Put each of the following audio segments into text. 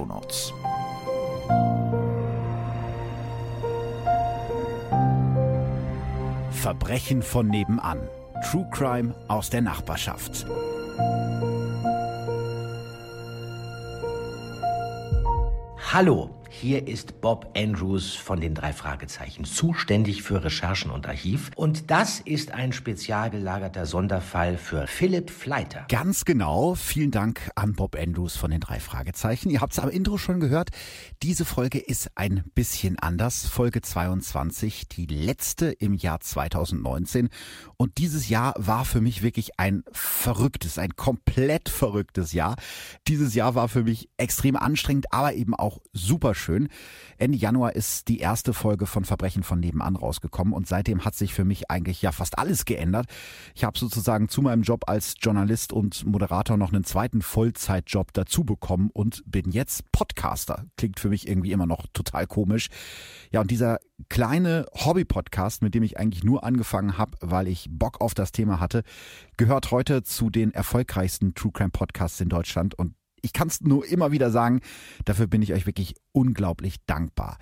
Shownotes. Verbrechen von nebenan. True Crime aus der Nachbarschaft. Hallo, hier ist Bob Andrews von den drei Fragezeichen, zuständig für Recherchen und Archiv. Und das ist ein spezial gelagerter Sonderfall für Philipp Fleiter. Ganz genau. Vielen Dank an Bob Andrews von den drei Fragezeichen. Ihr habt es am Intro schon gehört. Diese Folge ist ein bisschen anders. Folge 22, die letzte im Jahr 2019. Und dieses Jahr war für mich wirklich ein verrücktes, ein komplett verrücktes Jahr. Dieses Jahr war für mich extrem anstrengend, aber eben auch super schön. Ende Januar ist die erste Folge von Verbrechen von nebenan rausgekommen und seitdem hat sich für mich eigentlich ja fast alles geändert. Ich habe sozusagen zu meinem Job als Journalist und Moderator noch einen zweiten Vollzeitjob dazu bekommen und bin jetzt Podcaster. Klingt für mich irgendwie immer noch total komisch. Ja, und dieser kleine Hobby-Podcast, mit dem ich eigentlich nur angefangen habe, weil ich Bock auf das Thema hatte, gehört heute zu den erfolgreichsten True Crime Podcasts in Deutschland und ich kann es nur immer wieder sagen, dafür bin ich euch wirklich unglaublich dankbar.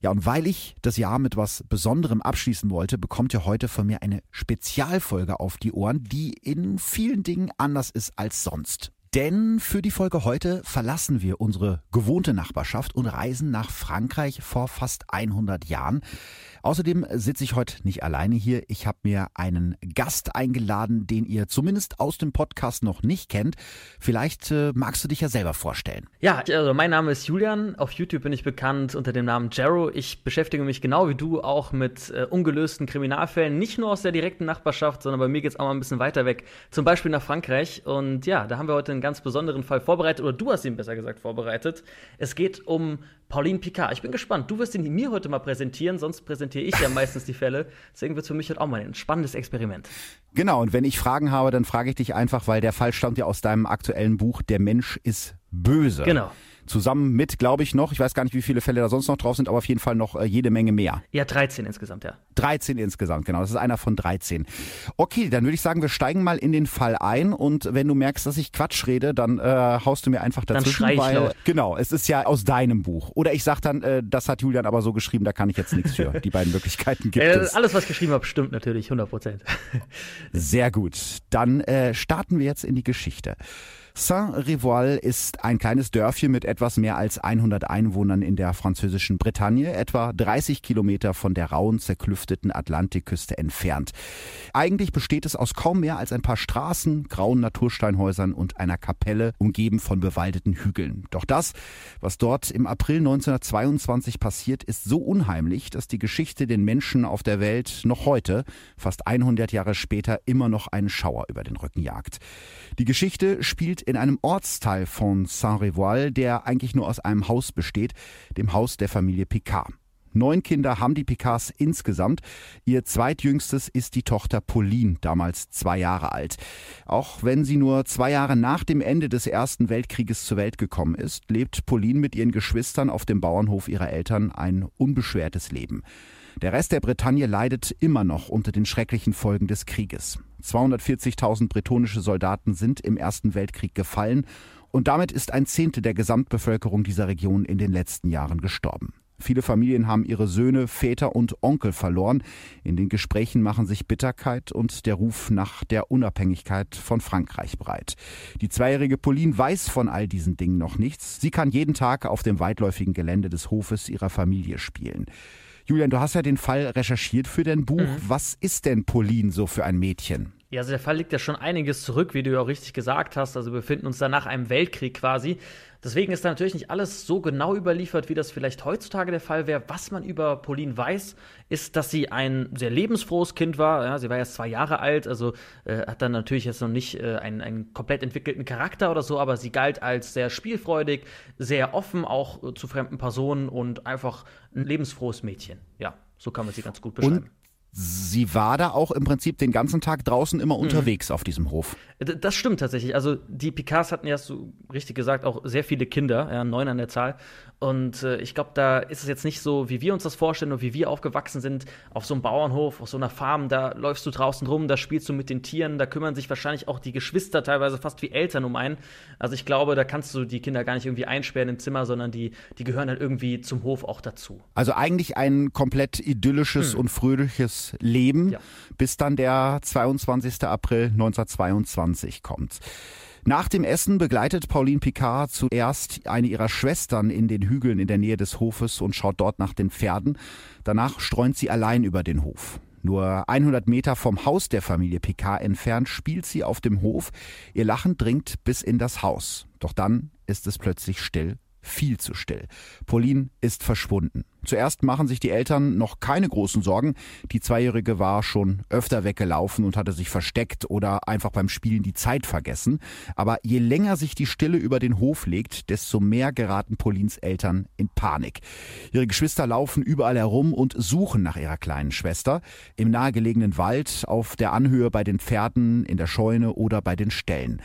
Ja, und weil ich das Jahr mit was Besonderem abschließen wollte, bekommt ihr heute von mir eine Spezialfolge auf die Ohren, die in vielen Dingen anders ist als sonst. Denn für die Folge heute verlassen wir unsere gewohnte Nachbarschaft und reisen nach Frankreich vor fast 100 Jahren. Außerdem sitze ich heute nicht alleine hier. Ich habe mir einen Gast eingeladen, den ihr zumindest aus dem Podcast noch nicht kennt. Vielleicht äh, magst du dich ja selber vorstellen. Ja, also mein Name ist Julian. Auf YouTube bin ich bekannt unter dem Namen Jero. Ich beschäftige mich genau wie du auch mit äh, ungelösten Kriminalfällen, nicht nur aus der direkten Nachbarschaft, sondern bei mir geht es auch mal ein bisschen weiter weg, zum Beispiel nach Frankreich. Und ja, da haben wir heute einen ganz besonderen Fall vorbereitet, oder du hast ihn besser gesagt vorbereitet. Es geht um Pauline Picard. Ich bin gespannt. Du wirst ihn mir heute mal präsentieren, sonst präsentiere ich ja meistens die Fälle. Deswegen wird es für mich heute auch mal ein spannendes Experiment. Genau, und wenn ich Fragen habe, dann frage ich dich einfach, weil der Fall stammt ja aus deinem aktuellen Buch Der Mensch ist böse. Genau zusammen mit, glaube ich, noch, ich weiß gar nicht, wie viele Fälle da sonst noch drauf sind, aber auf jeden Fall noch äh, jede Menge mehr. Ja, 13 insgesamt, ja. 13 insgesamt, genau. Das ist einer von 13. Okay, dann würde ich sagen, wir steigen mal in den Fall ein und wenn du merkst, dass ich Quatsch rede, dann äh, haust du mir einfach dazwischen, dann schrei ich weil laut. genau, es ist ja aus deinem Buch. Oder ich sag dann, äh, das hat Julian aber so geschrieben, da kann ich jetzt nichts für. Die beiden Möglichkeiten gibt äh, es. Alles, was ich geschrieben habe, stimmt natürlich, 100 Prozent. Sehr gut. Dann äh, starten wir jetzt in die Geschichte. Saint-Rivoal ist ein kleines Dörfchen mit etwas mehr als 100 Einwohnern in der französischen Bretagne, etwa 30 Kilometer von der rauen, zerklüfteten Atlantikküste entfernt. Eigentlich besteht es aus kaum mehr als ein paar Straßen, grauen Natursteinhäusern und einer Kapelle, umgeben von bewaldeten Hügeln. Doch das, was dort im April 1922 passiert, ist so unheimlich, dass die Geschichte den Menschen auf der Welt noch heute, fast 100 Jahre später, immer noch einen Schauer über den Rücken jagt. Die Geschichte spielt in einem Ortsteil von Saint-Rivoal, der eigentlich nur aus einem Haus besteht, dem Haus der Familie Picard. Neun Kinder haben die Picards insgesamt. Ihr zweitjüngstes ist die Tochter Pauline, damals zwei Jahre alt. Auch wenn sie nur zwei Jahre nach dem Ende des Ersten Weltkrieges zur Welt gekommen ist, lebt Pauline mit ihren Geschwistern auf dem Bauernhof ihrer Eltern ein unbeschwertes Leben. Der Rest der Bretagne leidet immer noch unter den schrecklichen Folgen des Krieges. 240.000 bretonische Soldaten sind im Ersten Weltkrieg gefallen und damit ist ein Zehntel der Gesamtbevölkerung dieser Region in den letzten Jahren gestorben. Viele Familien haben ihre Söhne, Väter und Onkel verloren. In den Gesprächen machen sich Bitterkeit und der Ruf nach der Unabhängigkeit von Frankreich breit. Die zweijährige Pauline weiß von all diesen Dingen noch nichts. Sie kann jeden Tag auf dem weitläufigen Gelände des Hofes ihrer Familie spielen. Julian, du hast ja den Fall recherchiert für dein Buch. Mhm. Was ist denn Pauline so für ein Mädchen? Ja, also der Fall liegt ja schon einiges zurück, wie du ja auch richtig gesagt hast. Also wir befinden uns da nach einem Weltkrieg quasi. Deswegen ist da natürlich nicht alles so genau überliefert, wie das vielleicht heutzutage der Fall wäre. Was man über Pauline weiß, ist, dass sie ein sehr lebensfrohes Kind war. Ja, sie war erst zwei Jahre alt, also äh, hat dann natürlich jetzt noch nicht äh, einen, einen komplett entwickelten Charakter oder so, aber sie galt als sehr spielfreudig, sehr offen auch äh, zu fremden Personen und einfach ein lebensfrohes Mädchen. Ja, so kann man sie ganz gut beschreiben. Und Sie war da auch im Prinzip den ganzen Tag draußen immer mhm. unterwegs mhm. auf diesem Hof. Das stimmt tatsächlich. Also die Picards hatten ja, so richtig gesagt, auch sehr viele Kinder, ja, neun an der Zahl. Und äh, ich glaube, da ist es jetzt nicht so, wie wir uns das vorstellen und wie wir aufgewachsen sind, auf so einem Bauernhof, auf so einer Farm, da läufst du draußen rum, da spielst du mit den Tieren, da kümmern sich wahrscheinlich auch die Geschwister teilweise fast wie Eltern um einen. Also ich glaube, da kannst du die Kinder gar nicht irgendwie einsperren im Zimmer, sondern die, die gehören halt irgendwie zum Hof auch dazu. Also eigentlich ein komplett idyllisches hm. und fröhliches Leben, ja. bis dann der 22. April 1922 kommt. Nach dem Essen begleitet Pauline Picard zuerst eine ihrer Schwestern in den Hügeln in der Nähe des Hofes und schaut dort nach den Pferden. Danach streunt sie allein über den Hof. Nur 100 Meter vom Haus der Familie Picard entfernt spielt sie auf dem Hof. Ihr Lachen dringt bis in das Haus. Doch dann ist es plötzlich still viel zu still. Pauline ist verschwunden. Zuerst machen sich die Eltern noch keine großen Sorgen. Die Zweijährige war schon öfter weggelaufen und hatte sich versteckt oder einfach beim Spielen die Zeit vergessen. Aber je länger sich die Stille über den Hof legt, desto mehr geraten Paulins Eltern in Panik. Ihre Geschwister laufen überall herum und suchen nach ihrer kleinen Schwester. Im nahegelegenen Wald, auf der Anhöhe bei den Pferden, in der Scheune oder bei den Ställen.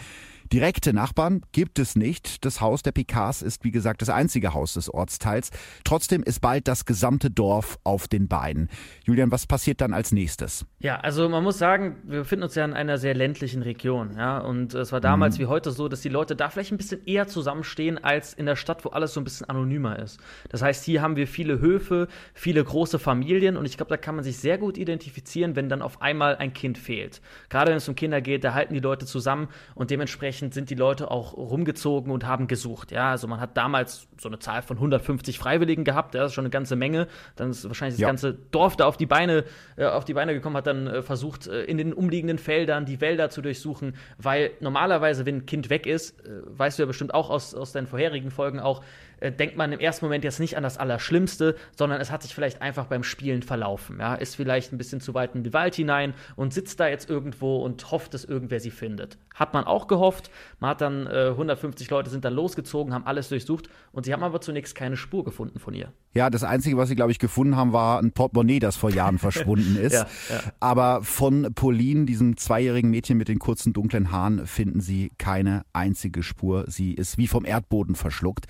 Direkte Nachbarn gibt es nicht. Das Haus der Picards ist, wie gesagt, das einzige Haus des Ortsteils. Trotzdem ist bald das gesamte Dorf auf den Beinen. Julian, was passiert dann als nächstes? Ja, also man muss sagen, wir befinden uns ja in einer sehr ländlichen Region. Ja? Und es war damals mhm. wie heute so, dass die Leute da vielleicht ein bisschen eher zusammenstehen als in der Stadt, wo alles so ein bisschen anonymer ist. Das heißt, hier haben wir viele Höfe, viele große Familien und ich glaube, da kann man sich sehr gut identifizieren, wenn dann auf einmal ein Kind fehlt. Gerade wenn es um Kinder geht, da halten die Leute zusammen und dementsprechend dementsprechend sind die Leute auch rumgezogen und haben gesucht. Ja, also man hat damals so eine Zahl von 150 Freiwilligen gehabt, ja, das ist schon eine ganze Menge. Dann ist wahrscheinlich das ja. ganze Dorf da auf die Beine, äh, auf die Beine gekommen, hat dann äh, versucht, äh, in den umliegenden Feldern die Wälder zu durchsuchen, weil normalerweise, wenn ein Kind weg ist, äh, weißt du ja bestimmt auch aus, aus deinen vorherigen Folgen auch, äh, denkt man im ersten Moment jetzt nicht an das Allerschlimmste, sondern es hat sich vielleicht einfach beim Spielen verlaufen. Ja? Ist vielleicht ein bisschen zu weit in den Wald hinein und sitzt da jetzt irgendwo und hofft, dass irgendwer sie findet. Hat man auch gehofft. Man hat dann äh, 150 Leute sind dann losgezogen, haben alles durchsucht und sie haben aber zunächst keine Spur gefunden von ihr. Ja, das Einzige, was sie, glaube ich, gefunden haben, war ein Portemonnaie, das vor Jahren verschwunden ist. Ja, ja. Aber von Pauline, diesem zweijährigen Mädchen mit den kurzen dunklen Haaren, finden sie keine einzige Spur. Sie ist wie vom Erdboden verschluckt.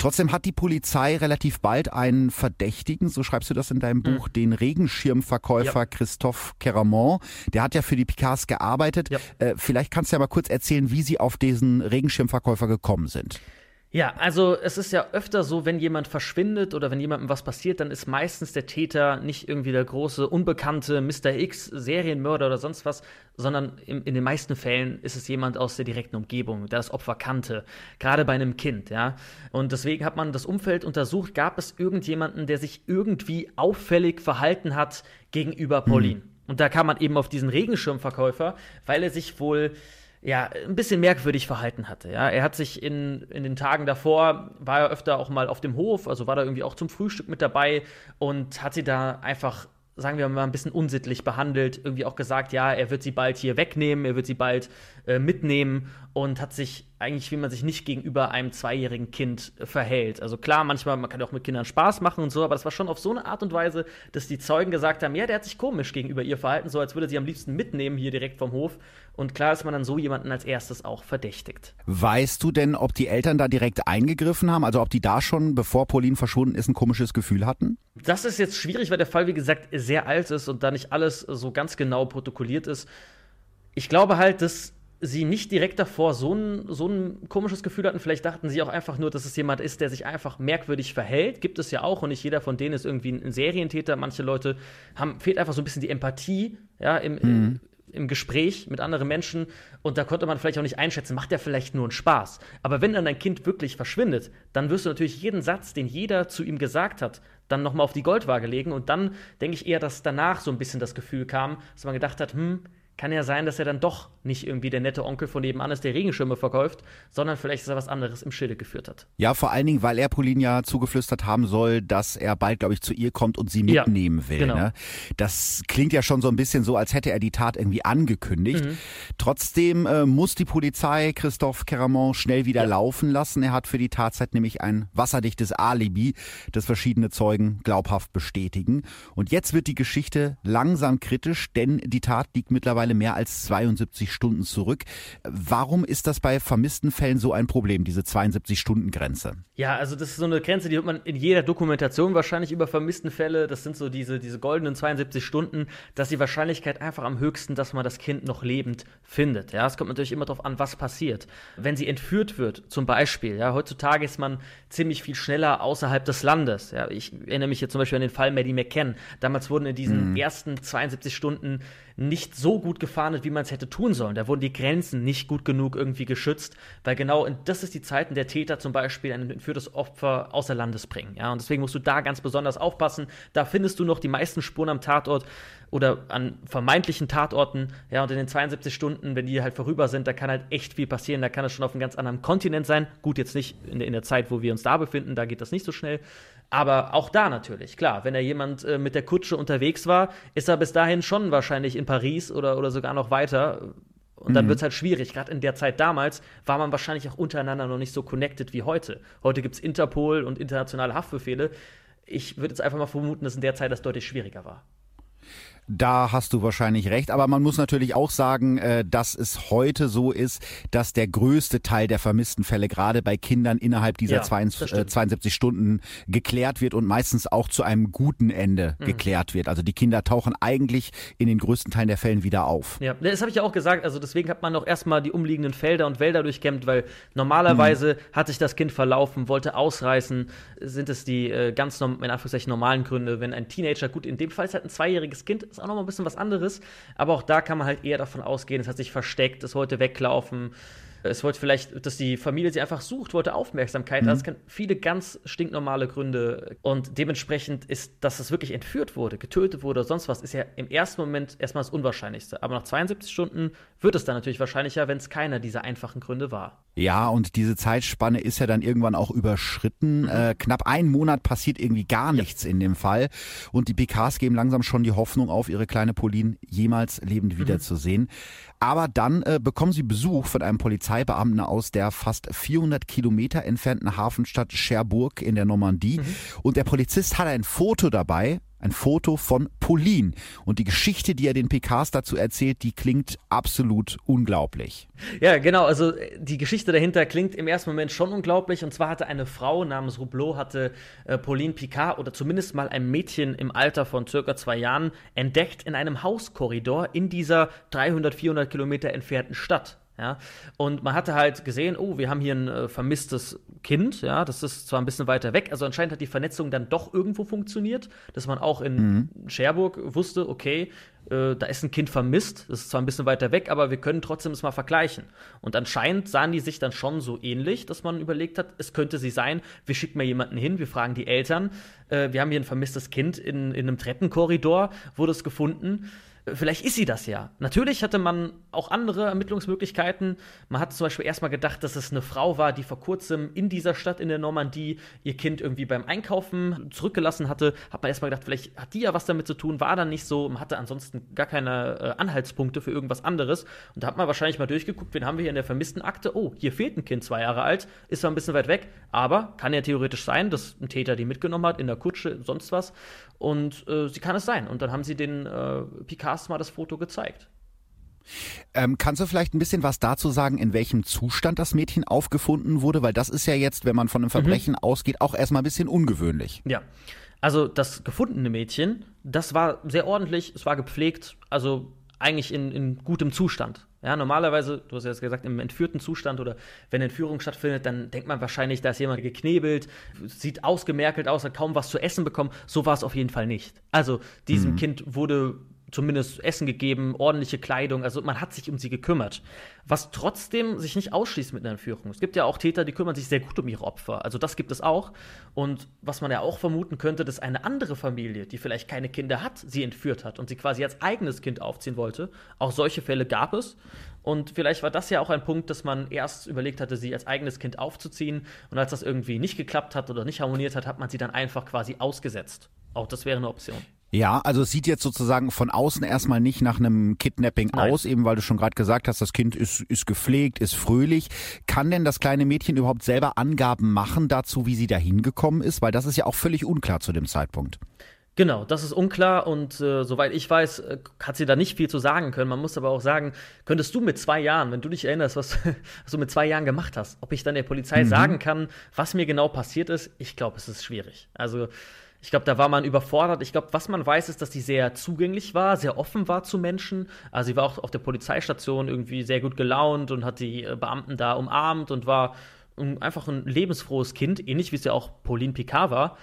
Trotzdem hat die Polizei relativ bald einen Verdächtigen, so schreibst du das in deinem mhm. Buch, den Regenschirmverkäufer ja. Christophe Keramont. Der hat ja für die Picards gearbeitet. Ja. Äh, vielleicht kannst du ja mal kurz erzählen, wie sie auf diesen Regenschirmverkäufer gekommen sind. Ja, also es ist ja öfter so, wenn jemand verschwindet oder wenn jemandem was passiert, dann ist meistens der Täter nicht irgendwie der große, unbekannte Mr. X, Serienmörder oder sonst was, sondern in, in den meisten Fällen ist es jemand aus der direkten Umgebung, der das Opfer kannte, gerade bei einem Kind, ja. Und deswegen hat man das Umfeld untersucht, gab es irgendjemanden, der sich irgendwie auffällig verhalten hat gegenüber Pauline. Mhm. Und da kam man eben auf diesen Regenschirmverkäufer, weil er sich wohl ja, ein bisschen merkwürdig verhalten hatte. Ja, er hat sich in, in den Tagen davor, war er öfter auch mal auf dem Hof, also war da irgendwie auch zum Frühstück mit dabei und hat sie da einfach sagen wir mal, ein bisschen unsittlich behandelt, irgendwie auch gesagt, ja, er wird sie bald hier wegnehmen, er wird sie bald äh, mitnehmen und hat sich eigentlich, wie man sich nicht gegenüber einem zweijährigen Kind äh, verhält. Also klar, manchmal, man kann ja auch mit Kindern Spaß machen und so, aber das war schon auf so eine Art und Weise, dass die Zeugen gesagt haben, ja, der hat sich komisch gegenüber ihr verhalten, so als würde sie am liebsten mitnehmen hier direkt vom Hof. Und klar ist man dann so jemanden als erstes auch verdächtigt. Weißt du denn, ob die Eltern da direkt eingegriffen haben, also ob die da schon, bevor Pauline verschwunden ist, ein komisches Gefühl hatten? Das ist jetzt schwierig, weil der Fall, wie gesagt, sehr alt ist und da nicht alles so ganz genau protokolliert ist. Ich glaube halt, dass sie nicht direkt davor so ein, so ein komisches Gefühl hatten. Vielleicht dachten sie auch einfach nur, dass es jemand ist, der sich einfach merkwürdig verhält. Gibt es ja auch und nicht jeder von denen ist irgendwie ein Serientäter. Manche Leute haben, fehlt einfach so ein bisschen die Empathie, ja, im, mhm im Gespräch mit anderen Menschen und da konnte man vielleicht auch nicht einschätzen, macht der vielleicht nur einen Spaß. Aber wenn dann dein Kind wirklich verschwindet, dann wirst du natürlich jeden Satz, den jeder zu ihm gesagt hat, dann nochmal auf die Goldwaage legen und dann denke ich eher, dass danach so ein bisschen das Gefühl kam, dass man gedacht hat, hm, kann ja sein, dass er dann doch nicht irgendwie der nette Onkel von nebenan ist, der Regenschirme verkauft, sondern vielleicht, dass er was anderes im Schilde geführt hat. Ja, vor allen Dingen, weil er Pauline ja zugeflüstert haben soll, dass er bald, glaube ich, zu ihr kommt und sie mitnehmen ja, will. Genau. Ne? Das klingt ja schon so ein bisschen so, als hätte er die Tat irgendwie angekündigt. Mhm. Trotzdem äh, muss die Polizei Christophe Caramon schnell wieder ja. laufen lassen. Er hat für die Tatzeit nämlich ein wasserdichtes Alibi, das verschiedene Zeugen glaubhaft bestätigen. Und jetzt wird die Geschichte langsam kritisch, denn die Tat liegt mittlerweile mittlerweile mehr als 72 Stunden zurück. Warum ist das bei vermissten Fällen so ein Problem, diese 72-Stunden-Grenze? Ja, also das ist so eine Grenze, die hört man in jeder Dokumentation wahrscheinlich über vermissten Fälle. Das sind so diese, diese goldenen 72 Stunden. dass die Wahrscheinlichkeit einfach am höchsten, dass man das Kind noch lebend findet. Ja, es kommt natürlich immer darauf an, was passiert. Wenn sie entführt wird, zum Beispiel, ja, heutzutage ist man ziemlich viel schneller außerhalb des Landes. Ja, ich erinnere mich jetzt zum Beispiel an den Fall Maddie McCann. Damals wurden in diesen mhm. ersten 72 Stunden nicht so gut gefahndet, wie man es hätte tun sollen. Da wurden die Grenzen nicht gut genug irgendwie geschützt, weil genau in, das ist die Zeit, in der Täter zum Beispiel ein entführtes Opfer außer Landes bringen. Ja, und deswegen musst du da ganz besonders aufpassen. Da findest du noch die meisten Spuren am Tatort oder an vermeintlichen Tatorten. Ja, und in den 72 Stunden, wenn die halt vorüber sind, da kann halt echt viel passieren. Da kann es schon auf einem ganz anderen Kontinent sein. Gut, jetzt nicht in, in der Zeit, wo wir uns da befinden, da geht das nicht so schnell. Aber auch da natürlich, klar, wenn er jemand äh, mit der Kutsche unterwegs war, ist er bis dahin schon wahrscheinlich in Paris oder, oder sogar noch weiter. Und dann mhm. wird es halt schwierig. Gerade in der Zeit damals war man wahrscheinlich auch untereinander noch nicht so connected wie heute. Heute gibt es Interpol und internationale Haftbefehle. Ich würde jetzt einfach mal vermuten, dass in der Zeit das deutlich schwieriger war. Da hast du wahrscheinlich recht, aber man muss natürlich auch sagen, äh, dass es heute so ist, dass der größte Teil der vermissten Fälle gerade bei Kindern innerhalb dieser ja, 72 äh, Stunden geklärt wird und meistens auch zu einem guten Ende mhm. geklärt wird. Also die Kinder tauchen eigentlich in den größten Teilen der Fällen wieder auf. Ja, das habe ich ja auch gesagt. Also deswegen hat man auch erstmal die umliegenden Felder und Wälder durchkämmt, weil normalerweise mhm. hat sich das Kind verlaufen, wollte ausreißen. Sind es die äh, ganz in Anführungszeichen normalen Gründe, wenn ein Teenager, gut, in dem Fall ist halt ein zweijähriges Kind, ist auch noch mal ein bisschen was anderes. Aber auch da kann man halt eher davon ausgehen, es hat sich versteckt, es wollte weglaufen. Es wollte vielleicht, dass die Familie sie einfach sucht, wollte Aufmerksamkeit. Mhm. Also es kann viele ganz stinknormale Gründe. Und dementsprechend ist, dass es wirklich entführt wurde, getötet wurde oder sonst was, ist ja im ersten Moment erstmal das Unwahrscheinlichste. Aber nach 72 Stunden wird es dann natürlich wahrscheinlicher, wenn es keiner dieser einfachen Gründe war. Ja, und diese Zeitspanne ist ja dann irgendwann auch überschritten. Mhm. Äh, knapp einen Monat passiert irgendwie gar nichts ja. in dem Fall. Und die PKs geben langsam schon die Hoffnung auf, ihre kleine Pauline jemals lebend mhm. Aber dann äh, bekommen sie Besuch von einem Polizeibeamten aus der fast 400 Kilometer entfernten Hafenstadt Cherbourg in der Normandie. Mhm. Und der Polizist hat ein Foto dabei ein Foto von Pauline. Und die Geschichte, die er den PKs dazu erzählt, die klingt absolut unglaublich. Ja, genau. Also die Geschichte dahinter klingt im ersten Moment schon unglaublich. Und zwar hatte eine Frau namens Roublot, hatte äh, Pauline Picard oder zumindest mal ein Mädchen im Alter von circa zwei Jahren entdeckt in einem Hauskorridor in dieser 300, 400 Kilometer entfernten Stadt. Ja? Und man hatte halt gesehen, oh, wir haben hier ein äh, vermisstes Kind, ja, das ist zwar ein bisschen weiter weg, also anscheinend hat die Vernetzung dann doch irgendwo funktioniert, dass man auch in mhm. Cherbourg wusste, okay, äh, da ist ein Kind vermisst, das ist zwar ein bisschen weiter weg, aber wir können trotzdem es mal vergleichen. Und anscheinend sahen die sich dann schon so ähnlich, dass man überlegt hat, es könnte sie sein, wir schicken mal jemanden hin, wir fragen die Eltern, äh, wir haben hier ein vermisstes Kind in, in einem Treppenkorridor, wurde es gefunden vielleicht ist sie das ja. Natürlich hatte man auch andere Ermittlungsmöglichkeiten. Man hat zum Beispiel erstmal gedacht, dass es eine Frau war, die vor kurzem in dieser Stadt in der Normandie ihr Kind irgendwie beim Einkaufen zurückgelassen hatte. Hat man erstmal gedacht, vielleicht hat die ja was damit zu tun, war dann nicht so. Man hatte ansonsten gar keine äh, Anhaltspunkte für irgendwas anderes. Und da hat man wahrscheinlich mal durchgeguckt, wen haben wir hier in der vermissten Akte? Oh, hier fehlt ein Kind, zwei Jahre alt, ist zwar ein bisschen weit weg, aber kann ja theoretisch sein, dass ein Täter die mitgenommen hat, in der Kutsche, sonst was. Und äh, sie kann es sein. Und dann haben sie den äh, Picard mal das Foto gezeigt. Ähm, kannst du vielleicht ein bisschen was dazu sagen, in welchem Zustand das Mädchen aufgefunden wurde? Weil das ist ja jetzt, wenn man von einem mhm. Verbrechen mhm. ausgeht, auch erstmal ein bisschen ungewöhnlich. Ja. Also das gefundene Mädchen, das war sehr ordentlich, es war gepflegt, also eigentlich in, in gutem Zustand. Ja, normalerweise, du hast ja gesagt, im entführten Zustand oder wenn Entführung stattfindet, dann denkt man wahrscheinlich, da ist jemand geknebelt, sieht ausgemerkelt aus, hat kaum was zu essen bekommen. So war es auf jeden Fall nicht. Also diesem mhm. Kind wurde zumindest Essen gegeben, ordentliche Kleidung, also man hat sich um sie gekümmert. Was trotzdem sich nicht ausschließt mit einer Entführung. Es gibt ja auch Täter, die kümmern sich sehr gut um ihre Opfer. Also das gibt es auch. Und was man ja auch vermuten könnte, dass eine andere Familie, die vielleicht keine Kinder hat, sie entführt hat und sie quasi als eigenes Kind aufziehen wollte. Auch solche Fälle gab es. Und vielleicht war das ja auch ein Punkt, dass man erst überlegt hatte, sie als eigenes Kind aufzuziehen. Und als das irgendwie nicht geklappt hat oder nicht harmoniert hat, hat man sie dann einfach quasi ausgesetzt. Auch das wäre eine Option. Ja, also es sieht jetzt sozusagen von außen erstmal nicht nach einem Kidnapping Nein. aus, eben weil du schon gerade gesagt hast, das Kind ist, ist gepflegt, ist fröhlich. Kann denn das kleine Mädchen überhaupt selber Angaben machen dazu, wie sie da hingekommen ist? Weil das ist ja auch völlig unklar zu dem Zeitpunkt. Genau, das ist unklar und äh, soweit ich weiß, äh, hat sie da nicht viel zu sagen können. Man muss aber auch sagen, könntest du mit zwei Jahren, wenn du dich erinnerst, was, was du mit zwei Jahren gemacht hast, ob ich dann der Polizei mhm. sagen kann, was mir genau passiert ist, ich glaube, es ist schwierig. Also ich glaube, da war man überfordert. Ich glaube, was man weiß, ist, dass sie sehr zugänglich war, sehr offen war zu Menschen. Also sie war auch auf der Polizeistation irgendwie sehr gut gelaunt und hat die äh, Beamten da umarmt und war einfach ein lebensfrohes Kind, ähnlich wie es ja auch Pauline Picard war.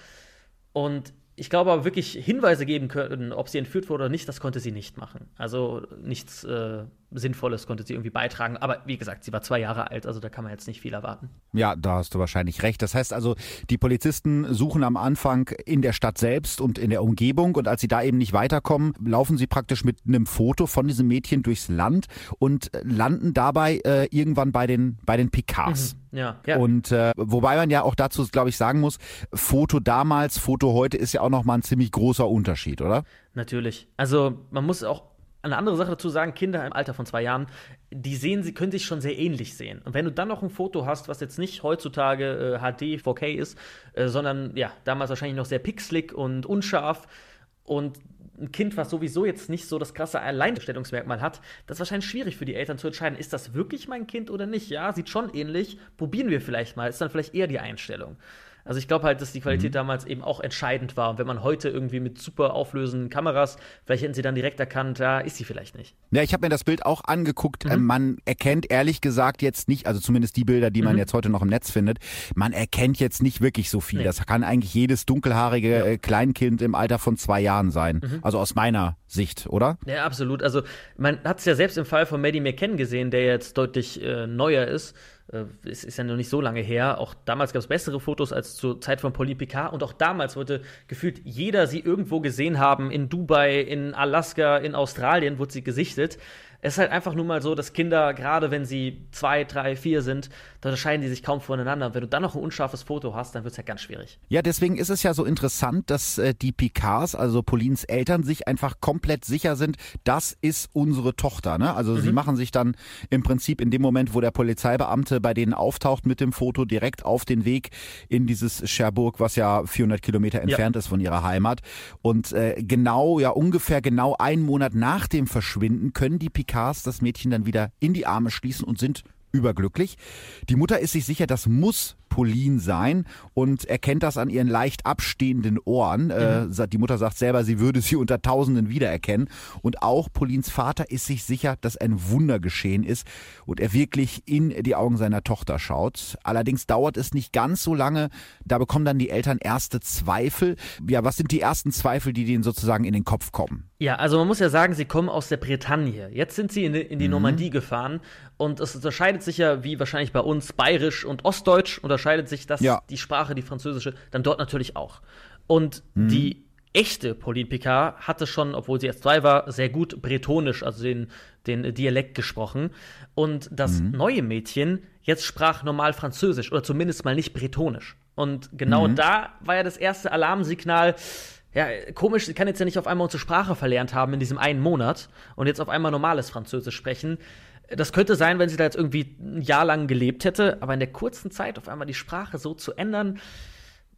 Und ich glaube aber wirklich Hinweise geben können, ob sie entführt wurde oder nicht, das konnte sie nicht machen. Also nichts äh, Sinnvolles konnte sie irgendwie beitragen. Aber wie gesagt, sie war zwei Jahre alt, also da kann man jetzt nicht viel erwarten. Ja, da hast du wahrscheinlich recht. Das heißt also, die Polizisten suchen am Anfang in der Stadt selbst und in der Umgebung und als sie da eben nicht weiterkommen, laufen sie praktisch mit einem Foto von diesem Mädchen durchs Land und landen dabei äh, irgendwann bei den, bei den Picards. Mhm. Ja, ja. Und äh, wobei man ja auch dazu, glaube ich, sagen muss, Foto damals, Foto heute ist ja auch nochmal ein ziemlich großer Unterschied, oder? Natürlich. Also man muss auch eine andere Sache dazu sagen, Kinder im Alter von zwei Jahren, die sehen, sie können sich schon sehr ähnlich sehen. Und wenn du dann noch ein Foto hast, was jetzt nicht heutzutage äh, HD, 4K ist, äh, sondern ja, damals wahrscheinlich noch sehr pixelig und unscharf und ein Kind, was sowieso jetzt nicht so das krasse Alleinstellungsmerkmal hat, das ist wahrscheinlich schwierig für die Eltern zu entscheiden, ist das wirklich mein Kind oder nicht? Ja, sieht schon ähnlich, probieren wir vielleicht mal, ist dann vielleicht eher die Einstellung. Also ich glaube halt, dass die Qualität mhm. damals eben auch entscheidend war. Und wenn man heute irgendwie mit super auflösenden Kameras, vielleicht hätten sie dann direkt erkannt, ja, ist sie vielleicht nicht. Ja, ich habe mir das Bild auch angeguckt. Mhm. Man erkennt ehrlich gesagt jetzt nicht, also zumindest die Bilder, die man mhm. jetzt heute noch im Netz findet, man erkennt jetzt nicht wirklich so viel. Nee. Das kann eigentlich jedes dunkelhaarige ja. Äh, Kleinkind im Alter von zwei Jahren sein. Mhm. Also aus meiner Sicht, oder? Ja, absolut. Also man hat es ja selbst im Fall von Maddie McKen gesehen, der jetzt deutlich äh, neuer ist es ist ja noch nicht so lange her. Auch damals gab es bessere Fotos als zur Zeit von Polly Picard. Und auch damals wollte gefühlt jeder sie irgendwo gesehen haben. In Dubai, in Alaska, in Australien wurde sie gesichtet. Es ist halt einfach nur mal so, dass Kinder, gerade wenn sie zwei, drei, vier sind, da unterscheiden die sich kaum voneinander. Und wenn du dann noch ein unscharfes Foto hast, dann wird es ja ganz schwierig. Ja, deswegen ist es ja so interessant, dass äh, die Picards, also Paulins Eltern, sich einfach komplett sicher sind, das ist unsere Tochter. Ne? Also mhm. sie machen sich dann im Prinzip in dem Moment, wo der Polizeibeamte bei denen auftaucht mit dem Foto, direkt auf den Weg in dieses Cherbourg, was ja 400 Kilometer entfernt ja. ist von ihrer Heimat. Und äh, genau, ja ungefähr genau einen Monat nach dem Verschwinden können die Picards das Mädchen dann wieder in die Arme schließen und sind überglücklich. Die Mutter ist sich sicher, das muss Pauline sein und erkennt das an ihren leicht abstehenden Ohren. Äh, mhm. Äh, die Mutter sagt selber, sie würde sie unter Tausenden wiedererkennen. Und auch Paulins Vater ist sich sicher, dass ein Wunder geschehen ist und er wirklich in die Augen seiner Tochter schaut. Allerdings dauert es nicht ganz so lange. Da bekommen dann die Eltern erste Zweifel. Ja, was sind die ersten Zweifel, die denen sozusagen in den Kopf kommen? Ja, also man muss ja sagen, sie kommen aus der Bretagne. Jetzt sind sie in die, in die mhm. Normandie gefahren und es unterscheidet sich ja, wie wahrscheinlich bei uns, bayerisch und ostdeutsch unterscheidet sich das, ja. die Sprache, die französische, dann dort natürlich auch. Und mhm. die echte Pauline Picard hatte schon, obwohl sie erst zwei war, sehr gut bretonisch, also den, den Dialekt gesprochen. Und das mhm. neue Mädchen jetzt sprach normal Französisch oder zumindest mal nicht bretonisch. Und genau mhm. da war ja das erste Alarmsignal. Ja, komisch, sie kann jetzt ja nicht auf einmal unsere Sprache verlernt haben in diesem einen Monat und jetzt auf einmal normales Französisch sprechen. Das könnte sein, wenn sie da jetzt irgendwie ein Jahr lang gelebt hätte, aber in der kurzen Zeit auf einmal die Sprache so zu ändern,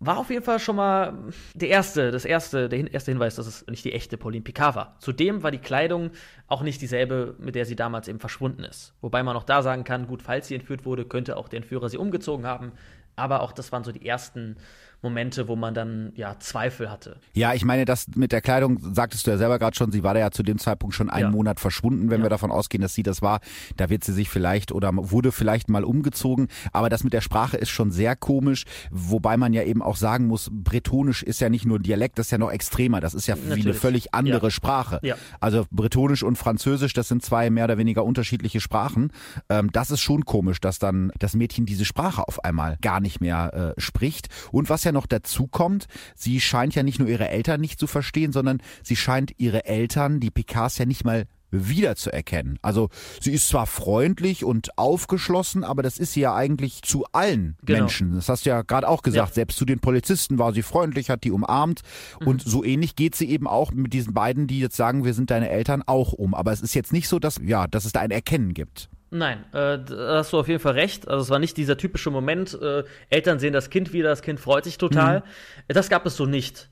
war auf jeden Fall schon mal der erste, das erste, der erste Hinweis, dass es nicht die echte Pauline Picard war. Zudem war die Kleidung auch nicht dieselbe, mit der sie damals eben verschwunden ist. Wobei man auch da sagen kann, gut, falls sie entführt wurde, könnte auch der Entführer sie umgezogen haben. Aber auch das waren so die ersten Momente, wo man dann ja Zweifel hatte. Ja, ich meine, das mit der Kleidung sagtest du ja selber gerade schon, sie war da ja zu dem Zeitpunkt schon einen ja. Monat verschwunden, wenn ja. wir davon ausgehen, dass sie das war. Da wird sie sich vielleicht oder wurde vielleicht mal umgezogen. Aber das mit der Sprache ist schon sehr komisch, wobei man ja eben auch sagen muss, Bretonisch ist ja nicht nur Dialekt, das ist ja noch extremer. Das ist ja Natürlich. wie eine völlig andere ja. Sprache. Also Bretonisch und Französisch, das sind zwei mehr oder weniger unterschiedliche Sprachen. Ähm, das ist schon komisch, dass dann das Mädchen diese Sprache auf einmal gar nicht mehr äh, spricht. Und was ja ja noch dazu kommt, sie scheint ja nicht nur ihre Eltern nicht zu verstehen, sondern sie scheint ihre Eltern, die Picards, ja nicht mal wiederzuerkennen. Also sie ist zwar freundlich und aufgeschlossen, aber das ist sie ja eigentlich zu allen genau. Menschen. Das hast du ja gerade auch gesagt. Ja. Selbst zu den Polizisten war sie freundlich, hat die umarmt. Mhm. Und so ähnlich geht sie eben auch mit diesen beiden, die jetzt sagen, wir sind deine Eltern, auch um. Aber es ist jetzt nicht so, dass, ja, dass es da ein Erkennen gibt. Nein, äh, da hast du auf jeden Fall recht. Also es war nicht dieser typische Moment, äh, Eltern sehen das Kind wieder, das Kind freut sich total. Mhm. Das gab es so nicht.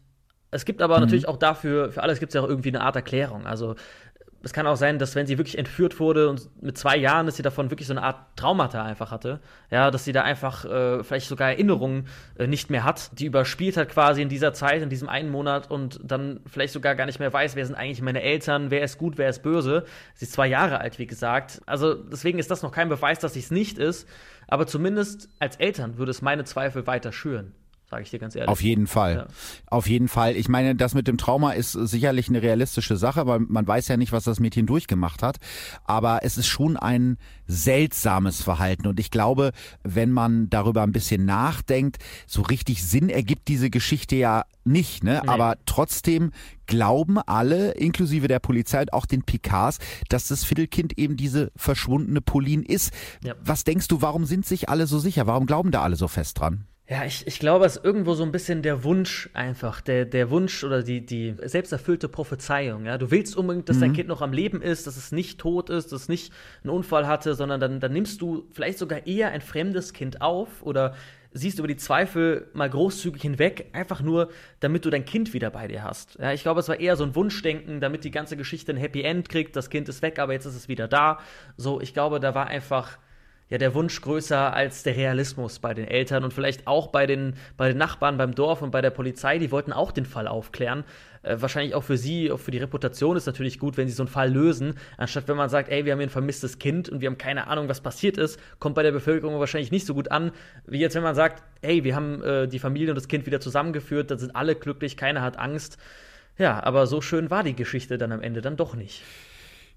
Es gibt aber mhm. natürlich auch dafür, für alles gibt es ja auch irgendwie eine Art Erklärung. Also es kann auch sein, dass wenn sie wirklich entführt wurde und mit zwei Jahren, dass sie davon wirklich so eine Art Traumata einfach hatte. Ja, dass sie da einfach äh, vielleicht sogar Erinnerungen äh, nicht mehr hat, die überspielt hat quasi in dieser Zeit, in diesem einen Monat und dann vielleicht sogar gar nicht mehr weiß, wer sind eigentlich meine Eltern, wer ist gut, wer ist böse. Sie ist zwei Jahre alt, wie gesagt. Also deswegen ist das noch kein Beweis, dass sie es nicht ist. Aber zumindest als Eltern würde es meine Zweifel weiter schüren. Sage ich dir ganz ehrlich. Auf jeden Fall. Ja. Auf jeden Fall. Ich meine, das mit dem Trauma ist sicherlich eine realistische Sache, weil man weiß ja nicht, was das Mädchen durchgemacht hat. Aber es ist schon ein seltsames Verhalten. Und ich glaube, wenn man darüber ein bisschen nachdenkt, so richtig Sinn ergibt diese Geschichte ja nicht. Ne? Nee. Aber trotzdem glauben alle, inklusive der Polizei und auch den Picards, dass das Viertelkind eben diese verschwundene Pauline ist. Ja. Was denkst du, warum sind sich alle so sicher? Warum glauben da alle so fest dran? Ja, ich, ich glaube, es ist irgendwo so ein bisschen der Wunsch einfach, der, der Wunsch oder die, die selbsterfüllte Prophezeiung. Ja? Du willst unbedingt, dass mhm. dein Kind noch am Leben ist, dass es nicht tot ist, dass es nicht einen Unfall hatte, sondern dann, dann nimmst du vielleicht sogar eher ein fremdes Kind auf oder siehst über die Zweifel mal großzügig hinweg, einfach nur, damit du dein Kind wieder bei dir hast. Ja, ich glaube, es war eher so ein Wunschdenken, damit die ganze Geschichte ein Happy End kriegt, das Kind ist weg, aber jetzt ist es wieder da. So, ich glaube, da war einfach ja der Wunsch größer als der Realismus bei den Eltern und vielleicht auch bei den, bei den Nachbarn beim Dorf und bei der Polizei. Die wollten auch den Fall aufklären. Äh, wahrscheinlich auch für sie, auch für die Reputation ist natürlich gut, wenn sie so einen Fall lösen, anstatt wenn man sagt, ey, wir haben hier ein vermisstes Kind und wir haben keine Ahnung, was passiert ist, kommt bei der Bevölkerung wahrscheinlich nicht so gut an, wie jetzt, wenn man sagt, ey, wir haben äh, die Familie und das Kind wieder zusammengeführt, da sind alle glücklich, keiner hat Angst. Ja, aber so schön war die Geschichte dann am Ende dann doch nicht.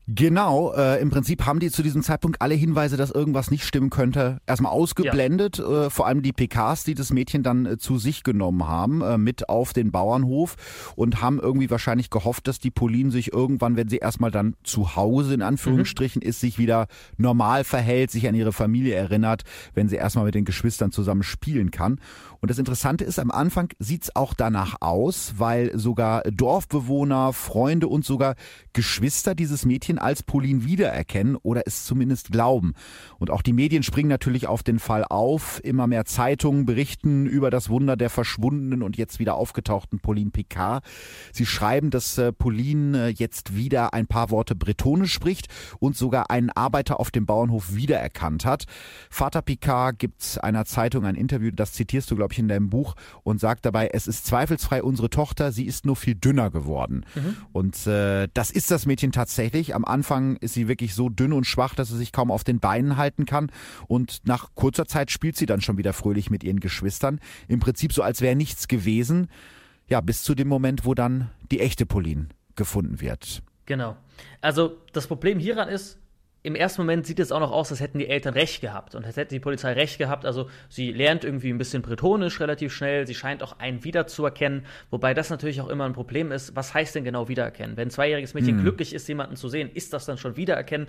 Genau, äh, im Prinzip haben die zu diesem Zeitpunkt alle Hinweise, dass irgendwas nicht stimmen könnte, erstmal ausgeblendet. Ja. Äh, vor allem die PKs, die das Mädchen dann äh, zu sich genommen haben, äh, mit auf den Bauernhof und haben irgendwie wahrscheinlich gehofft, dass die Pauline sich irgendwann, wenn sie erstmal dann zu Hause in Anführungsstrichen mhm. ist, sich wieder normal verhält, sich an ihre Familie erinnert, wenn sie erstmal mit den Geschwistern zusammen spielen kann. Und das Interessante ist, am Anfang sieht's auch danach aus, weil sogar Dorfbewohner, Freunde und sogar Geschwister dieses Mädchen als Pauline wiedererkennen oder es zumindest glauben. Und auch die Medien springen natürlich auf den Fall auf. Immer mehr Zeitungen berichten über das Wunder der verschwundenen und jetzt wieder aufgetauchten Pauline Picard. Sie schreiben, dass äh, Pauline äh, jetzt wieder ein paar Worte Bretonisch spricht und sogar einen Arbeiter auf dem Bauernhof wiedererkannt hat. Vater Picard gibt einer Zeitung ein Interview, das zitierst du, glaube glaube ich, in deinem Buch und sagt dabei, es ist zweifelsfrei unsere Tochter, sie ist nur viel dünner geworden. Mhm. Und äh, das ist das Mädchen tatsächlich. Am Anfang ist sie wirklich so dünn und schwach, dass sie sich kaum auf den Beinen halten kann. Und nach kurzer Zeit spielt sie dann schon wieder fröhlich mit ihren Geschwistern. Im Prinzip so, als wäre nichts gewesen. Ja, bis zu dem Moment, wo dann die echte Pauline gefunden wird. Genau. Also das Problem hieran ist, im ersten Moment sieht es auch noch aus, als hätten die Eltern recht gehabt und als hätte die Polizei recht gehabt. Also sie lernt irgendwie ein bisschen Bretonisch relativ schnell, sie scheint auch einen wiederzuerkennen, wobei das natürlich auch immer ein Problem ist. Was heißt denn genau wiedererkennen? Wenn ein zweijähriges Mädchen hm. glücklich ist, jemanden zu sehen, ist das dann schon wiedererkennen?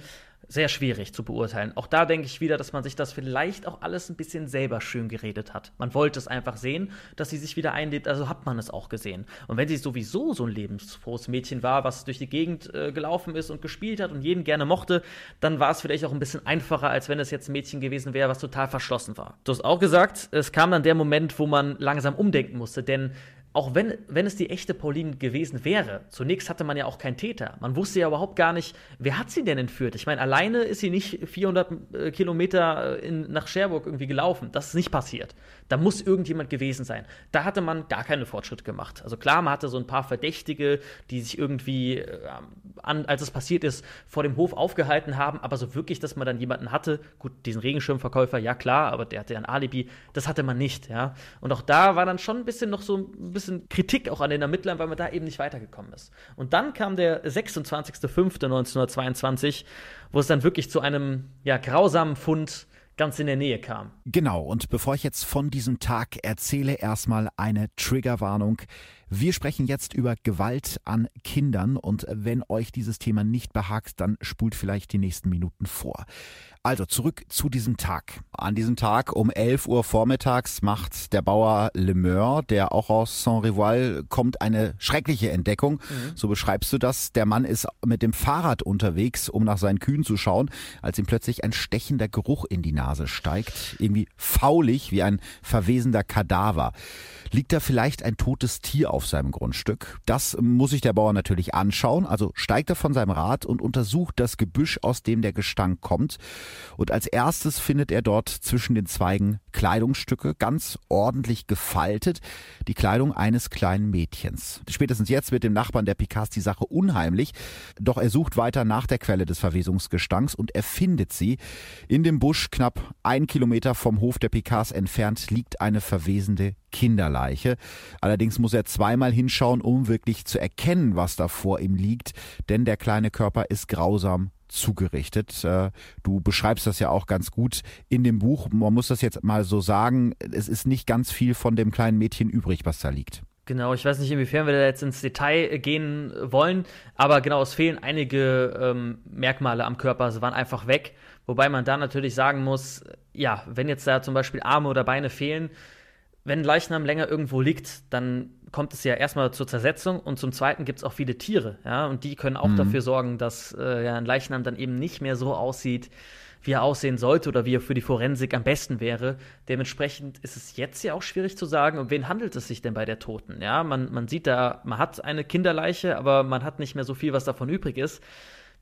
Sehr schwierig zu beurteilen. Auch da denke ich wieder, dass man sich das vielleicht auch alles ein bisschen selber schön geredet hat. Man wollte es einfach sehen, dass sie sich wieder einlebt, also hat man es auch gesehen. Und wenn sie sowieso so ein lebensfrohes Mädchen war, was durch die Gegend äh, gelaufen ist und gespielt hat und jeden gerne mochte, dann war es vielleicht auch ein bisschen einfacher, als wenn es jetzt ein Mädchen gewesen wäre, was total verschlossen war. Du hast auch gesagt, es kam dann der Moment, wo man langsam umdenken musste, denn auch wenn, wenn es die echte Pauline gewesen wäre, zunächst hatte man ja auch keinen Täter. Man wusste ja überhaupt gar nicht, wer hat sie denn entführt? Ich meine, alleine ist sie nicht 400 äh, Kilometer äh, in, nach Cherbourg irgendwie gelaufen. Das ist nicht passiert. Da muss irgendjemand gewesen sein. Da hatte man gar keine Fortschritte gemacht. Also klar, man hatte so ein paar Verdächtige, die sich irgendwie, äh, an, als es passiert ist, vor dem Hof aufgehalten haben. Aber so wirklich, dass man dann jemanden hatte, gut, diesen Regenschirmverkäufer, ja klar, aber der hatte ja ein Alibi, das hatte man nicht. Ja? Und auch da war dann schon ein bisschen noch so ein bisschen bisschen Kritik auch an den Ermittlern, weil man da eben nicht weitergekommen ist. Und dann kam der 26.05.1922, wo es dann wirklich zu einem ja, grausamen Fund ganz in der Nähe kam. Genau, und bevor ich jetzt von diesem Tag erzähle, erstmal eine Triggerwarnung. Wir sprechen jetzt über Gewalt an Kindern und wenn euch dieses Thema nicht behagt, dann spult vielleicht die nächsten Minuten vor. Also zurück zu diesem Tag. An diesem Tag um 11 Uhr vormittags macht der Bauer Lemeur, der auch aus Saint-Rivoil kommt, eine schreckliche Entdeckung. Mhm. So beschreibst du das. Der Mann ist mit dem Fahrrad unterwegs, um nach seinen Kühen zu schauen, als ihm plötzlich ein stechender Geruch in die Nase steigt. Irgendwie faulig wie ein verwesender Kadaver. Liegt da vielleicht ein totes Tier auf seinem Grundstück? Das muss sich der Bauer natürlich anschauen. Also steigt er von seinem Rad und untersucht das Gebüsch, aus dem der Gestank kommt. Und als erstes findet er dort zwischen den Zweigen Kleidungsstücke, ganz ordentlich gefaltet, die Kleidung eines kleinen Mädchens. Spätestens jetzt wird dem Nachbarn der Picards die Sache unheimlich, doch er sucht weiter nach der Quelle des Verwesungsgestanks und er findet sie. In dem Busch, knapp ein Kilometer vom Hof der Picards entfernt, liegt eine verwesende Kinderleiche. Allerdings muss er zweimal hinschauen, um wirklich zu erkennen, was da vor ihm liegt, denn der kleine Körper ist grausam zugerichtet. Äh, du beschreibst das ja auch ganz gut in dem Buch. Man muss das jetzt mal so sagen, es ist nicht ganz viel von dem kleinen Mädchen übrig, was da liegt. Genau, ich weiß nicht, inwiefern wir da jetzt ins Detail gehen wollen, aber genau, es fehlen einige ähm, Merkmale am Körper, sie waren einfach weg. Wobei man da natürlich sagen muss, ja, wenn jetzt da zum Beispiel Arme oder Beine fehlen, wenn ein Leichnam länger irgendwo liegt, dann kommt es ja erstmal zur Zersetzung und zum Zweiten gibt es auch viele Tiere, ja, und die können auch mhm. dafür sorgen, dass äh, ja, ein Leichnam dann eben nicht mehr so aussieht, wie er aussehen sollte oder wie er für die Forensik am besten wäre. Dementsprechend ist es jetzt ja auch schwierig zu sagen, um wen handelt es sich denn bei der Toten? Ja, man, man sieht da, man hat eine Kinderleiche, aber man hat nicht mehr so viel, was davon übrig ist.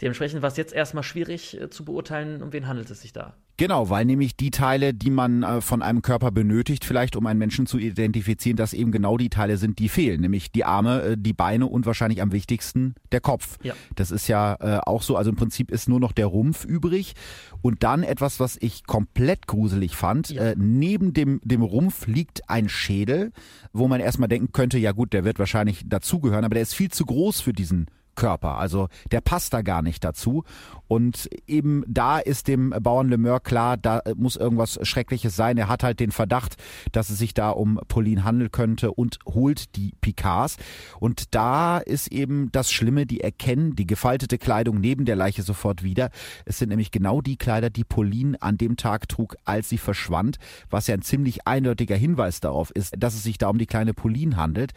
Dementsprechend war es jetzt erstmal schwierig äh, zu beurteilen, um wen handelt es sich da. Genau, weil nämlich die Teile, die man äh, von einem Körper benötigt, vielleicht um einen Menschen zu identifizieren, dass eben genau die Teile sind, die fehlen. Nämlich die Arme, äh, die Beine und wahrscheinlich am wichtigsten der Kopf. Ja. Das ist ja äh, auch so. Also im Prinzip ist nur noch der Rumpf übrig. Und dann etwas, was ich komplett gruselig fand. Ja. Neben dem, dem Rumpf liegt ein Schädel, wo man erstmal denken könnte, ja gut, der wird wahrscheinlich dazugehören, aber der ist viel zu groß für diesen Körper. Also der passt da gar nicht dazu. Und eben da ist dem Bauern Lemeur klar, da muss irgendwas Schreckliches sein. Er hat halt den Verdacht, dass es sich da um Pauline handeln könnte und holt die Picards. Und da ist eben das Schlimme, die erkennen die gefaltete Kleidung neben der Leiche sofort wieder. Es sind nämlich genau die Kleider, die Pauline an dem Tag trug, als sie verschwand, was ja ein ziemlich eindeutiger Hinweis darauf ist, dass es sich da um die kleine Pauline handelt.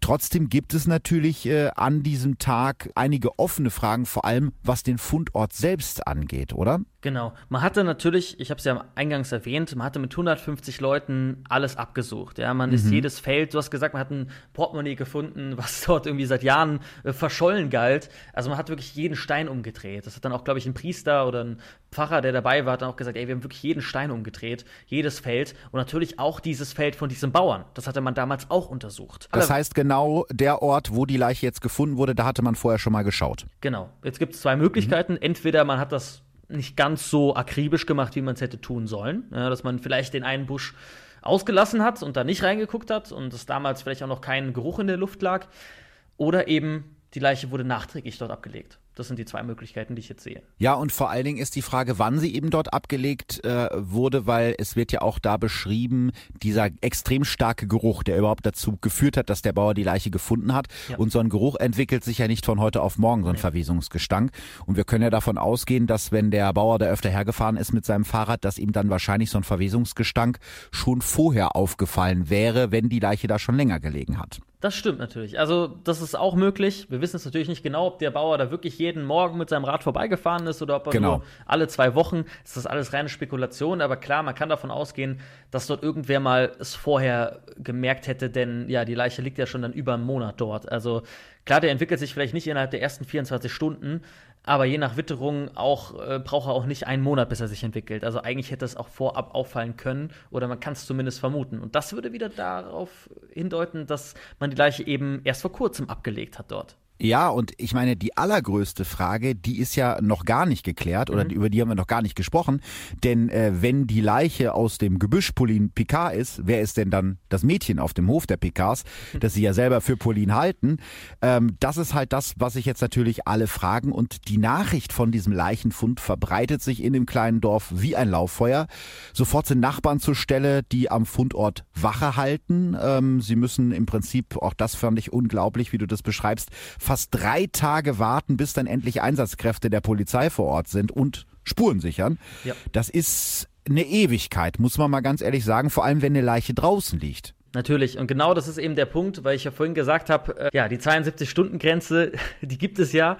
Trotzdem gibt es natürlich äh, an diesem Tag einige offene Fragen, vor allem was den Fundort selbst angeht, oder? Genau. Man hatte natürlich, ich habe es ja eingangs erwähnt, man hatte mit 150 Leuten alles abgesucht. Ja, man mhm. ist jedes Feld, du hast gesagt, man hat ein Portemonnaie gefunden, was dort irgendwie seit Jahren äh, verschollen galt. Also man hat wirklich jeden Stein umgedreht. Das hat dann auch, glaube ich, ein Priester oder ein Pfarrer, der dabei war, hat dann auch gesagt, ey, wir haben wirklich jeden Stein umgedreht, jedes Feld und natürlich auch dieses Feld von diesem Bauern. Das hatte man damals auch untersucht. Das heißt, genau der Ort, wo die Leiche jetzt gefunden wurde, da hatte man vorher schon mal geschaut. Genau. Jetzt gibt es zwei Möglichkeiten. Mhm. Entweder man hat das nicht ganz so akribisch gemacht, wie man es hätte tun sollen. Ja, dass man vielleicht den einen Busch ausgelassen hat und da nicht reingeguckt hat und es damals vielleicht auch noch kein Geruch in der Luft lag. Oder eben die Leiche wurde nachträglich dort abgelegt. Das sind die zwei Möglichkeiten, die ich jetzt sehe. Ja, und vor allen Dingen ist die Frage, wann sie eben dort abgelegt äh, wurde, weil es wird ja auch da beschrieben, dieser extrem starke Geruch, der überhaupt dazu geführt hat, dass der Bauer die Leiche gefunden hat. Ja. Und so ein Geruch entwickelt sich ja nicht von heute auf morgen, so ein nee. Verwesungsgestank. Und wir können ja davon ausgehen, dass wenn der Bauer da öfter hergefahren ist mit seinem Fahrrad, dass ihm dann wahrscheinlich so ein Verwesungsgestank schon vorher aufgefallen wäre, wenn die Leiche da schon länger gelegen hat. Das stimmt natürlich. Also, das ist auch möglich. Wir wissen es natürlich nicht genau, ob der Bauer da wirklich jeden Morgen mit seinem Rad vorbeigefahren ist oder ob er genau. nur alle zwei Wochen. Das ist alles reine Spekulation. Aber klar, man kann davon ausgehen, dass dort irgendwer mal es vorher gemerkt hätte, denn ja, die Leiche liegt ja schon dann über einen Monat dort. Also, klar, der entwickelt sich vielleicht nicht innerhalb der ersten 24 Stunden, aber je nach Witterung auch, äh, braucht er auch nicht einen Monat, bis er sich entwickelt. Also eigentlich hätte es auch vorab auffallen können oder man kann es zumindest vermuten. Und das würde wieder darauf hindeuten, dass man die Leiche eben erst vor kurzem abgelegt hat dort. Ja, und ich meine, die allergrößte Frage, die ist ja noch gar nicht geklärt oder mhm. über die haben wir noch gar nicht gesprochen. Denn äh, wenn die Leiche aus dem Gebüsch Pauline Picard ist, wer ist denn dann das Mädchen auf dem Hof der Picards, das sie ja selber für Pauline halten? Ähm, das ist halt das, was sich jetzt natürlich alle fragen. Und die Nachricht von diesem Leichenfund verbreitet sich in dem kleinen Dorf wie ein Lauffeuer. Sofort sind Nachbarn zur Stelle, die am Fundort Wache halten. Ähm, sie müssen im Prinzip, auch das fand ich unglaublich, wie du das beschreibst, fast drei Tage warten, bis dann endlich Einsatzkräfte der Polizei vor Ort sind und Spuren sichern. Ja. Das ist eine Ewigkeit, muss man mal ganz ehrlich sagen, vor allem wenn eine Leiche draußen liegt. Natürlich, und genau das ist eben der Punkt, weil ich ja vorhin gesagt habe, äh, ja, die 72-Stunden-Grenze, die gibt es ja,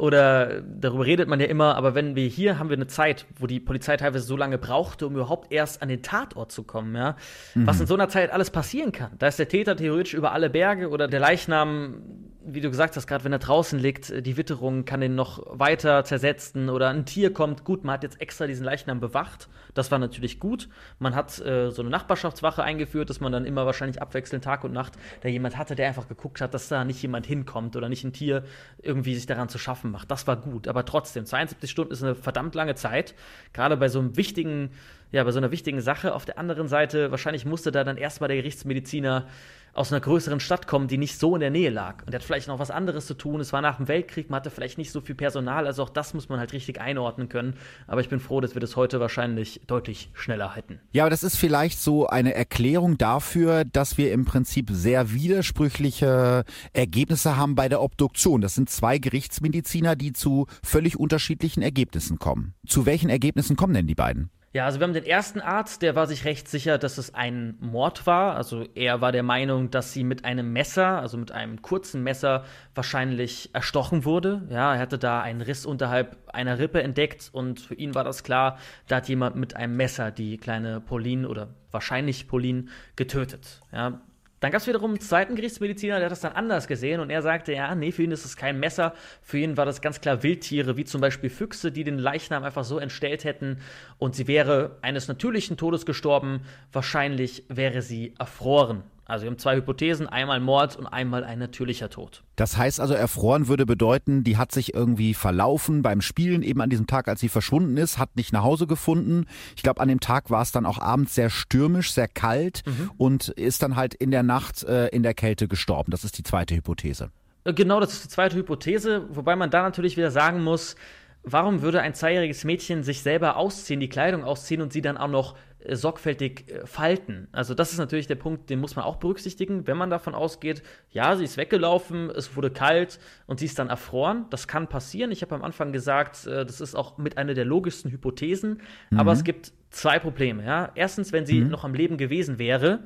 oder darüber redet man ja immer, aber wenn wir hier haben wir eine Zeit, wo die Polizei teilweise so lange brauchte, um überhaupt erst an den Tatort zu kommen, ja, mhm. was in so einer Zeit alles passieren kann. Da ist der Täter theoretisch über alle Berge oder der Leichnam wie du gesagt hast, gerade wenn er draußen liegt, äh, die Witterung kann den noch weiter zersetzen oder ein Tier kommt. Gut, man hat jetzt extra diesen Leichnam bewacht. Das war natürlich gut. Man hat äh, so eine Nachbarschaftswache eingeführt, dass man dann immer wahrscheinlich abwechselnd Tag und Nacht da jemand hatte, der einfach geguckt hat, dass da nicht jemand hinkommt oder nicht ein Tier irgendwie sich daran zu schaffen macht. Das war gut. Aber trotzdem, 72 Stunden ist eine verdammt lange Zeit. Gerade bei so einem wichtigen, ja, bei so einer wichtigen Sache. Auf der anderen Seite, wahrscheinlich musste da dann erstmal der Gerichtsmediziner aus einer größeren Stadt kommen, die nicht so in der Nähe lag. Und er hat vielleicht noch was anderes zu tun. Es war nach dem Weltkrieg, man hatte vielleicht nicht so viel Personal. Also auch das muss man halt richtig einordnen können. Aber ich bin froh, dass wir das heute wahrscheinlich deutlich schneller halten. Ja, aber das ist vielleicht so eine Erklärung dafür, dass wir im Prinzip sehr widersprüchliche Ergebnisse haben bei der Obduktion. Das sind zwei Gerichtsmediziner, die zu völlig unterschiedlichen Ergebnissen kommen. Zu welchen Ergebnissen kommen denn die beiden? Ja, also wir haben den ersten Arzt, der war sich recht sicher, dass es ein Mord war. Also er war der Meinung, dass sie mit einem Messer, also mit einem kurzen Messer, wahrscheinlich erstochen wurde. Ja, er hatte da einen Riss unterhalb einer Rippe entdeckt und für ihn war das klar, da hat jemand mit einem Messer die kleine Pauline oder wahrscheinlich Pauline getötet. Ja, dann gab es wiederum einen zweiten Gerichtsmediziner, der hat das dann anders gesehen und er sagte, ja, nee, für ihn ist es kein Messer, für ihn war das ganz klar Wildtiere, wie zum Beispiel Füchse, die den Leichnam einfach so entstellt hätten. Und sie wäre eines natürlichen Todes gestorben, wahrscheinlich wäre sie erfroren. Also wir haben zwei Hypothesen, einmal Mord und einmal ein natürlicher Tod. Das heißt also, erfroren würde bedeuten, die hat sich irgendwie verlaufen beim Spielen eben an diesem Tag, als sie verschwunden ist, hat nicht nach Hause gefunden. Ich glaube, an dem Tag war es dann auch abends sehr stürmisch, sehr kalt mhm. und ist dann halt in der Nacht äh, in der Kälte gestorben. Das ist die zweite Hypothese. Äh, genau, das ist die zweite Hypothese, wobei man da natürlich wieder sagen muss, warum würde ein zweijähriges Mädchen sich selber ausziehen, die Kleidung ausziehen und sie dann auch noch sorgfältig äh, falten? Also das ist natürlich der Punkt, den muss man auch berücksichtigen, wenn man davon ausgeht, ja, sie ist weggelaufen, es wurde kalt und sie ist dann erfroren. Das kann passieren. Ich habe am Anfang gesagt, äh, das ist auch mit einer der logischsten Hypothesen, mhm. aber es gibt zwei Probleme. Ja? Erstens, wenn sie mhm. noch am Leben gewesen wäre,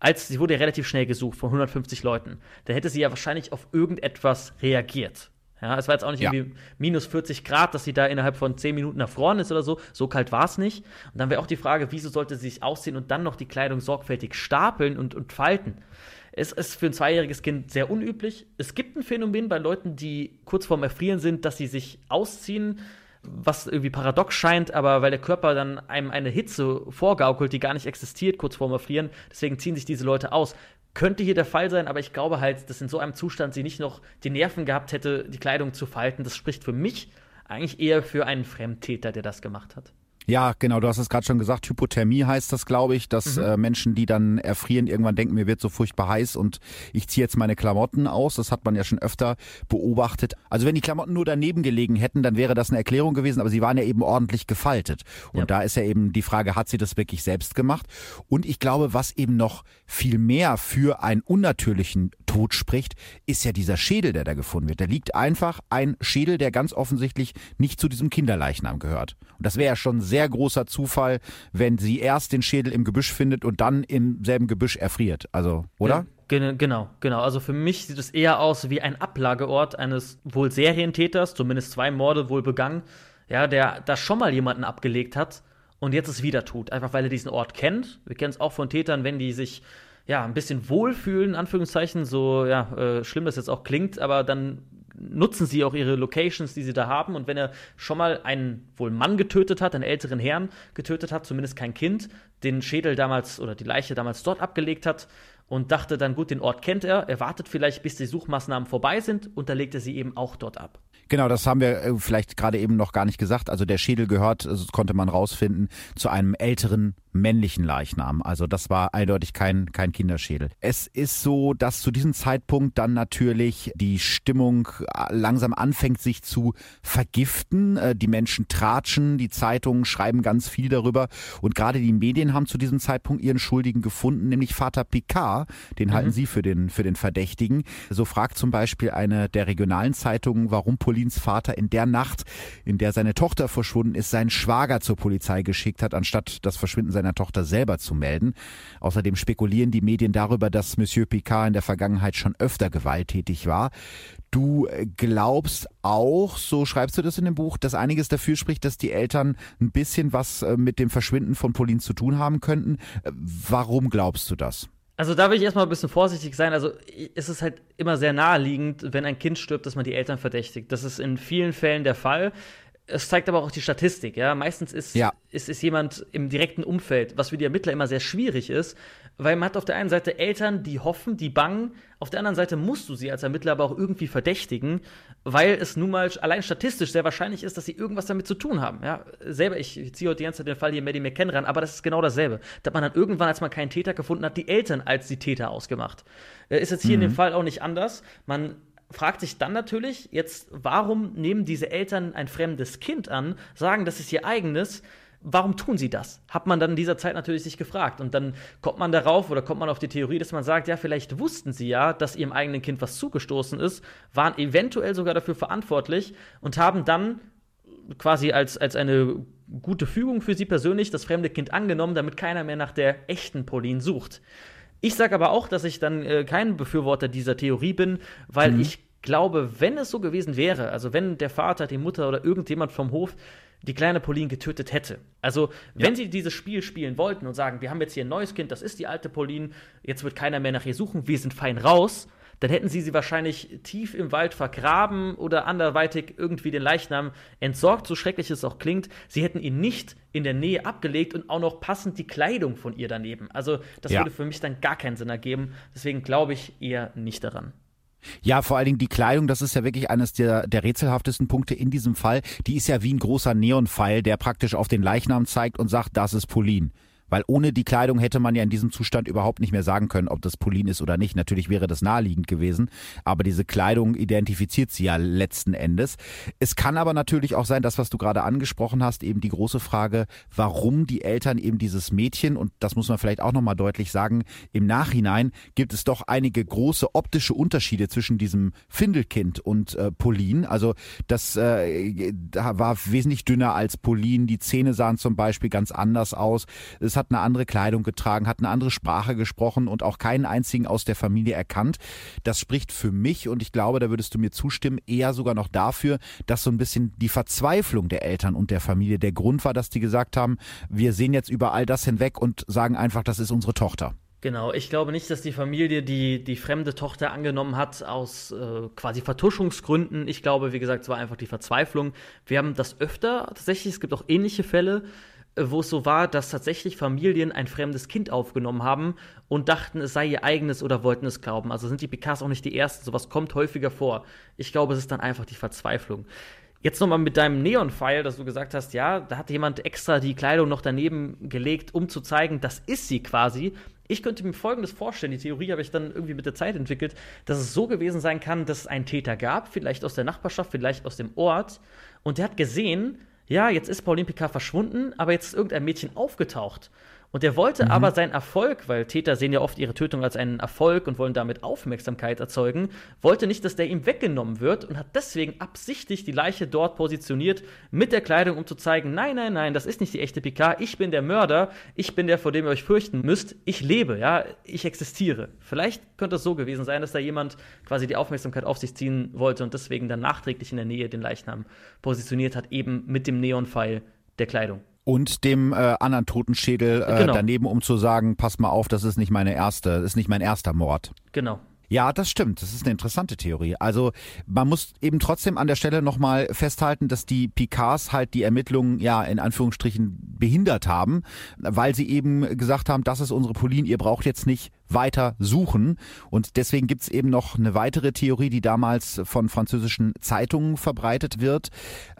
als sie wurde ja relativ schnell gesucht von 150 Leuten, dann hätte sie ja wahrscheinlich auf irgendetwas reagiert. Ja, es war jetzt auch nicht ja. irgendwie minus 40 Grad, dass sie da innerhalb von 10 Minuten erfroren ist oder so. So kalt war es nicht. Und dann wäre auch die Frage, wieso sollte sie sich ausziehen und dann noch die Kleidung sorgfältig stapeln und, und falten? Es ist für ein zweijähriges Kind sehr unüblich. Es gibt ein Phänomen bei Leuten, die kurz vorm Erfrieren sind, dass sie sich ausziehen, was irgendwie paradox scheint, aber weil der Körper dann einem eine Hitze vorgaukelt, die gar nicht existiert, kurz vorm Erfrieren, deswegen ziehen sich diese Leute aus. Könnte hier der Fall sein, aber ich glaube halt, dass in so einem Zustand sie nicht noch die Nerven gehabt hätte, die Kleidung zu falten. Das spricht für mich eigentlich eher für einen Fremdtäter, der das gemacht hat. Ja, genau, du hast es gerade schon gesagt, Hypothermie heißt das, glaube ich, dass mhm. äh, Menschen, die dann erfrieren, irgendwann denken, mir wird so furchtbar heiß und ich ziehe jetzt meine Klamotten aus. Das hat man ja schon öfter beobachtet. Also wenn die Klamotten nur daneben gelegen hätten, dann wäre das eine Erklärung gewesen, aber sie waren ja eben ordentlich gefaltet. Und ja. da ist ja eben die Frage, hat sie das wirklich selbst gemacht? Und ich glaube, was eben noch viel mehr für einen unnatürlichen Tod spricht, ist ja dieser Schädel, der da gefunden wird. Da liegt einfach ein Schädel, der ganz offensichtlich nicht zu diesem Kinderleichnam gehört. Und das wäre ja schon ein sehr großer Zufall, wenn sie erst den Schädel im Gebüsch findet und dann im selben Gebüsch erfriert. Also, oder? Ja. Genau, genau. Also für mich sieht es eher aus wie ein Ablageort eines wohl Serientäters, zumindest zwei Morde wohl begangen, ja, der da schon mal jemanden abgelegt hat und jetzt es wieder tut. Einfach weil er diesen Ort kennt. Wir kennen es auch von Tätern, wenn die sich ja ein bisschen wohlfühlen, Anführungszeichen, so ja, äh, schlimm das jetzt auch klingt, aber dann nutzen sie auch ihre Locations, die sie da haben. Und wenn er schon mal einen wohl Mann getötet hat, einen älteren Herrn getötet hat, zumindest kein Kind, den Schädel damals oder die Leiche damals dort abgelegt hat und dachte dann, gut, den Ort kennt er, er wartet vielleicht, bis die Suchmaßnahmen vorbei sind und da legt er sie eben auch dort ab. Genau, das haben wir äh, vielleicht gerade eben noch gar nicht gesagt. Also der Schädel gehört, das konnte man rausfinden, zu einem älteren männlichen Leichnam. Also das war eindeutig kein, kein Kinderschädel. Es ist so, dass zu diesem Zeitpunkt dann natürlich die Stimmung äh, langsam anfängt sich zu vergiften. Äh, die Menschen tratschen, die Zeitungen schreiben ganz viel darüber und gerade die Medien haben zu diesem Zeitpunkt ihren Schuldigen gefunden, nämlich Vater Picard. Den mhm. halten sie für den, für den Verdächtigen. So fragt zum Beispiel eine der regionalen Zeitungen, warum Paulins Vater in der Nacht, in der seine Tochter verschwunden ist, seinen Schwager zur Polizei geschickt hat, anstatt das Verschwinden seiner Tochter selber zu melden. Außerdem spekulieren die Medien darüber, dass Monsieur Picard in der Vergangenheit schon öfter gewalttätig war. Du glaubst auch, so schreibst du das in dem Buch, dass einiges dafür spricht, dass die Eltern ein bisschen was äh, mit dem Verschwinden von Pauline zu tun haben könnten. Warum glaubst du das? Also da will ich erstmal ein bisschen vorsichtig sein. Also es ist halt immer sehr naheliegend, wenn ein Kind stirbt, dass man die Eltern verdächtigt. Das ist in vielen Fällen der Fall es zeigt aber auch die Statistik, ja. Meistens ist, ja. ist, ist jemand im direkten Umfeld, was für die Ermittler immer sehr schwierig ist, weil man hat auf der einen Seite Eltern, die hoffen, die bangen, auf der anderen Seite musst du sie als Ermittler aber auch irgendwie verdächtigen, weil es nun mal allein statistisch sehr wahrscheinlich ist, dass sie irgendwas damit zu tun haben. Ja, selber, ich, ziehe heute die ganze Zeit den Fall hier Maddie McKen ran, aber das ist genau dasselbe. Da hat man dann irgendwann, als man keinen Täter gefunden hat, die Eltern als die Täter ausgemacht. Äh, ist jetzt hier mhm. in dem Fall auch nicht anders. Man fragt sich dann natürlich jetzt, warum nehmen diese Eltern ein fremdes Kind an, sagen, das ist ihr eigenes, warum tun sie das? Hat man dann in dieser Zeit natürlich sich gefragt. Und dann kommt man darauf oder kommt man auf die Theorie, dass man sagt, ja, vielleicht wussten sie ja, dass ihrem eigenen Kind was zugestoßen ist, waren eventuell sogar dafür verantwortlich und haben dann quasi als, als eine gute Fügung für sie persönlich das fremde Kind angenommen, damit keiner mehr nach der echten Pauline sucht. Ich sage aber auch, dass ich dann äh, kein Befürworter dieser Theorie bin, weil mhm. ich glaube, wenn es so gewesen wäre, also wenn der Vater, die Mutter oder irgendjemand vom Hof die kleine Pauline getötet hätte. Also, wenn ja. sie dieses Spiel spielen wollten und sagen, wir haben jetzt hier ein neues Kind, das ist die alte Pauline, jetzt wird keiner mehr nach ihr suchen, wir sind fein raus, dann hätten sie sie wahrscheinlich tief im Wald vergraben oder anderweitig irgendwie den Leichnam entsorgt, so schrecklich es auch klingt. Sie hätten ihn nicht in der Nähe abgelegt und auch noch passend die Kleidung von ihr daneben. Also das ja. würde für mich dann gar keinen Sinn ergeben. Deswegen glaube ich eher nicht daran. Ja, vor allen Dingen die Kleidung, das ist ja wirklich eines der, der rätselhaftesten Punkte in diesem Fall. Die ist ja wie ein großer Neonpfeil, der praktisch auf den Leichnam zeigt und sagt, das ist Pauline. Weil ohne die Kleidung hätte man ja in diesem Zustand überhaupt nicht mehr sagen können, ob das Polin ist oder nicht. Natürlich wäre das naheliegend gewesen, aber diese Kleidung identifiziert sie ja letzten Endes. Es kann aber natürlich auch sein, das, was du gerade angesprochen hast, eben die große Frage, warum die Eltern eben dieses Mädchen, und das muss man vielleicht auch nochmal deutlich sagen, im Nachhinein gibt es doch einige große optische Unterschiede zwischen diesem Findelkind und äh, Pauline. Also das äh, war wesentlich dünner als Pauline. Die Zähne sahen zum Beispiel ganz anders aus. Es hat eine andere Kleidung getragen, hat eine andere Sprache gesprochen und auch keinen einzigen aus der Familie erkannt. Das spricht für mich und ich glaube, da würdest du mir zustimmen, eher sogar noch dafür, dass so ein bisschen die Verzweiflung der Eltern und der Familie der Grund war, dass die gesagt haben, wir sehen jetzt über all das hinweg und sagen einfach, das ist unsere Tochter. Genau, ich glaube nicht, dass die Familie die, die fremde Tochter angenommen hat aus äh, quasi Vertuschungsgründen. Ich glaube, wie gesagt, es war einfach die Verzweiflung. Wir haben das öfter tatsächlich, es gibt auch ähnliche Fälle, wo es so war, dass tatsächlich Familien ein fremdes Kind aufgenommen haben und dachten, es sei ihr eigenes oder wollten es glauben. Also sind die Picards auch nicht die Ersten. Sowas kommt häufiger vor. Ich glaube, es ist dann einfach die Verzweiflung. Jetzt nochmal mit deinem Neon-File, dass du gesagt hast, ja, da hat jemand extra die Kleidung noch daneben gelegt, um zu zeigen, das ist sie quasi. Ich könnte mir Folgendes vorstellen, die Theorie habe ich dann irgendwie mit der Zeit entwickelt, dass es so gewesen sein kann, dass es einen Täter gab, vielleicht aus der Nachbarschaft, vielleicht aus dem Ort, und der hat gesehen, ja, jetzt ist Pauline Picard verschwunden, aber jetzt ist irgendein Mädchen aufgetaucht. Und er wollte mhm. aber seinen Erfolg, weil Täter sehen ja oft ihre Tötung als einen Erfolg und wollen damit Aufmerksamkeit erzeugen, wollte nicht, dass der ihm weggenommen wird und hat deswegen absichtlich die Leiche dort positioniert mit der Kleidung, um zu zeigen, nein, nein, nein, das ist nicht die echte Picard, ich bin der Mörder, ich bin der, vor dem ihr euch fürchten müsst, ich lebe, ja, ich existiere. Vielleicht könnte es so gewesen sein, dass da jemand quasi die Aufmerksamkeit auf sich ziehen wollte und deswegen dann nachträglich in der Nähe den Leichnam positioniert hat, eben mit dem Neonpfeil der Kleidung und dem äh, anderen Totenschädel äh, genau. daneben, um zu sagen, pass mal auf, das ist nicht meine erste, das ist nicht mein erster Mord. Genau. Ja, das stimmt. Das ist eine interessante Theorie. Also man muss eben trotzdem an der Stelle nochmal festhalten, dass die Picards halt die Ermittlungen ja in Anführungsstrichen behindert haben, weil sie eben gesagt haben, das ist unsere Pauline, ihr braucht jetzt nicht weiter suchen. Und deswegen gibt's eben noch eine weitere Theorie, die damals von französischen Zeitungen verbreitet wird.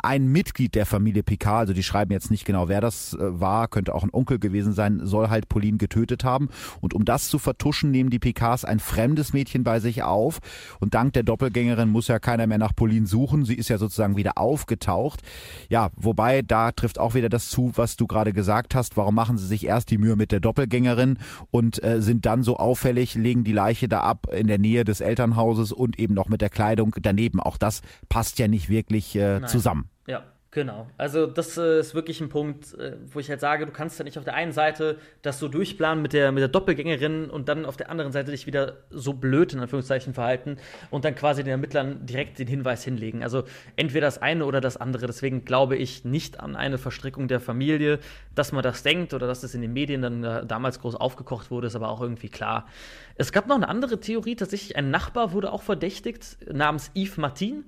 Ein Mitglied der Familie Picard, also die schreiben jetzt nicht genau, wer das äh, war, könnte auch ein Onkel gewesen sein, soll halt Pauline getötet haben. Und um das zu vertuschen, nehmen die Picards ein fremdes Mädchen bei sich auf. Und dank der Doppelgängerin muss ja keiner mehr nach Pauline suchen. Sie ist ja sozusagen wieder aufgetaucht. Ja, wobei da trifft auch wieder das zu, was du gerade gesagt hast. Warum machen sie sich erst die Mühe mit der Doppelgängerin und äh, sind dann so auffällig, legen die Leiche da ab in der Nähe des Elternhauses und eben noch mit der Kleidung daneben. Auch das passt ja nicht wirklich äh, zusammen. Ja. Genau. Also das äh, ist wirklich ein Punkt, äh, wo ich halt sage, du kannst ja nicht auf der einen Seite das so durchplanen mit der, mit der Doppelgängerin und dann auf der anderen Seite dich wieder so blöd in Anführungszeichen verhalten und dann quasi den Ermittlern direkt den Hinweis hinlegen. Also entweder das eine oder das andere. Deswegen glaube ich nicht an eine Verstrickung der Familie, dass man das denkt oder dass es in den Medien dann damals groß aufgekocht wurde, ist aber auch irgendwie klar. Es gab noch eine andere Theorie, tatsächlich ein Nachbar wurde auch verdächtigt, namens Yves Martin.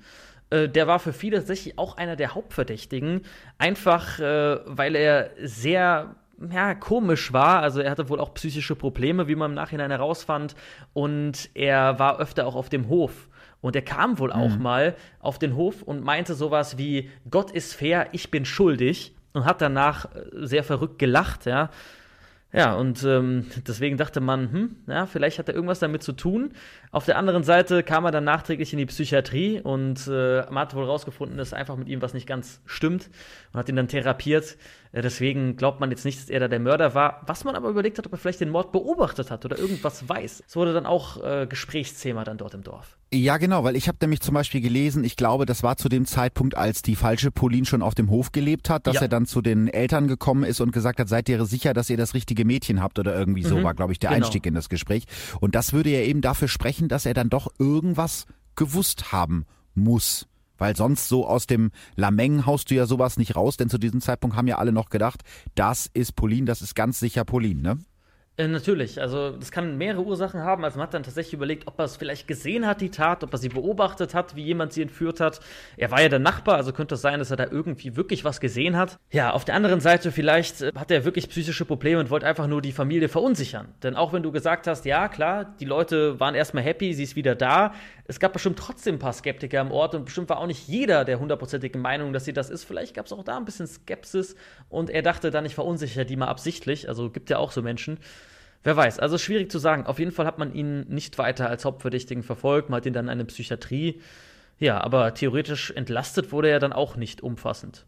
Äh, der war für viele tatsächlich auch einer der Hauptverdächtigen. Einfach, äh, weil er sehr ja, komisch war. Also er hatte wohl auch psychische Probleme, wie man im Nachhinein herausfand. Und er war öfter auch auf dem Hof. Und er kam wohl auch mhm. mal auf den Hof und meinte sowas wie: Gott ist fair, ich bin schuldig. Und hat danach äh, sehr verrückt gelacht, ja. Ja, und ähm, deswegen dachte man, hm, ja, vielleicht hat er irgendwas damit zu tun. Auf der anderen Seite kam er dann nachträglich in die Psychiatrie und äh, man hat wohl rausgefunden, dass einfach mit ihm was nicht ganz stimmt und hat ihn dann therapiert. Äh, deswegen glaubt man jetzt nicht, dass er da der Mörder war. Was man aber überlegt hat, ob er vielleicht den Mord beobachtet hat oder irgendwas weiß. Es wurde dann auch äh, Gesprächsthema dann dort im Dorf. Ja, genau, weil ich habe nämlich zum Beispiel gelesen, ich glaube, das war zu dem Zeitpunkt, als die falsche Pauline schon auf dem Hof gelebt hat, dass ja. er dann zu den Eltern gekommen ist und gesagt hat, seid ihr sicher, dass ihr das richtige Mädchen habt oder irgendwie so, mhm. war, glaube ich, der genau. Einstieg in das Gespräch. Und das würde ja eben dafür sprechen, dass er dann doch irgendwas gewusst haben muss. Weil sonst so aus dem Lameng haust du ja sowas nicht raus, denn zu diesem Zeitpunkt haben ja alle noch gedacht, das ist Pauline, das ist ganz sicher Pauline, ne? Äh, natürlich, also das kann mehrere Ursachen haben. Also man hat dann tatsächlich überlegt, ob er es vielleicht gesehen hat, die Tat, ob er sie beobachtet hat, wie jemand sie entführt hat. Er war ja der Nachbar, also könnte es sein, dass er da irgendwie wirklich was gesehen hat. Ja, auf der anderen Seite vielleicht äh, hat er wirklich psychische Probleme und wollte einfach nur die Familie verunsichern. Denn auch wenn du gesagt hast, ja klar, die Leute waren erstmal happy, sie ist wieder da, es gab bestimmt trotzdem ein paar Skeptiker am Ort und bestimmt war auch nicht jeder der hundertprozentigen Meinung, dass sie das ist. Vielleicht gab es auch da ein bisschen Skepsis und er dachte dann, ich verunsichere die mal absichtlich. Also gibt ja auch so Menschen. Wer weiß, also schwierig zu sagen. Auf jeden Fall hat man ihn nicht weiter als Hauptverdächtigen verfolgt, man hat ihn dann in eine Psychiatrie. Ja, aber theoretisch entlastet wurde er dann auch nicht umfassend.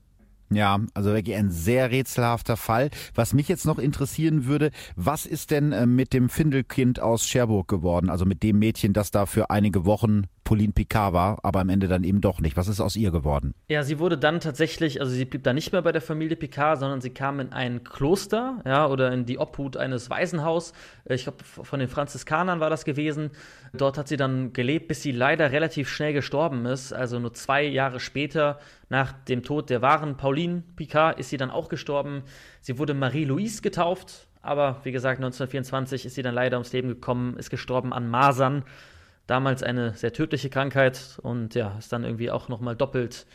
Ja, also wirklich ein sehr rätselhafter Fall. Was mich jetzt noch interessieren würde, was ist denn äh, mit dem Findelkind aus Cherbourg geworden? Also mit dem Mädchen, das da für einige Wochen Pauline Picard war, aber am Ende dann eben doch nicht. Was ist aus ihr geworden? Ja, sie wurde dann tatsächlich, also sie blieb da nicht mehr bei der Familie Picard, sondern sie kam in ein Kloster, ja, oder in die Obhut eines Waisenhaus. Ich glaube, von den Franziskanern war das gewesen. Dort hat sie dann gelebt, bis sie leider relativ schnell gestorben ist. Also nur zwei Jahre später, nach dem Tod der wahren Pauline Picard, ist sie dann auch gestorben. Sie wurde Marie-Louise getauft, aber wie gesagt, 1924 ist sie dann leider ums Leben gekommen, ist gestorben an Masern damals eine sehr tödliche Krankheit und ja, ist dann irgendwie auch nochmal doppelt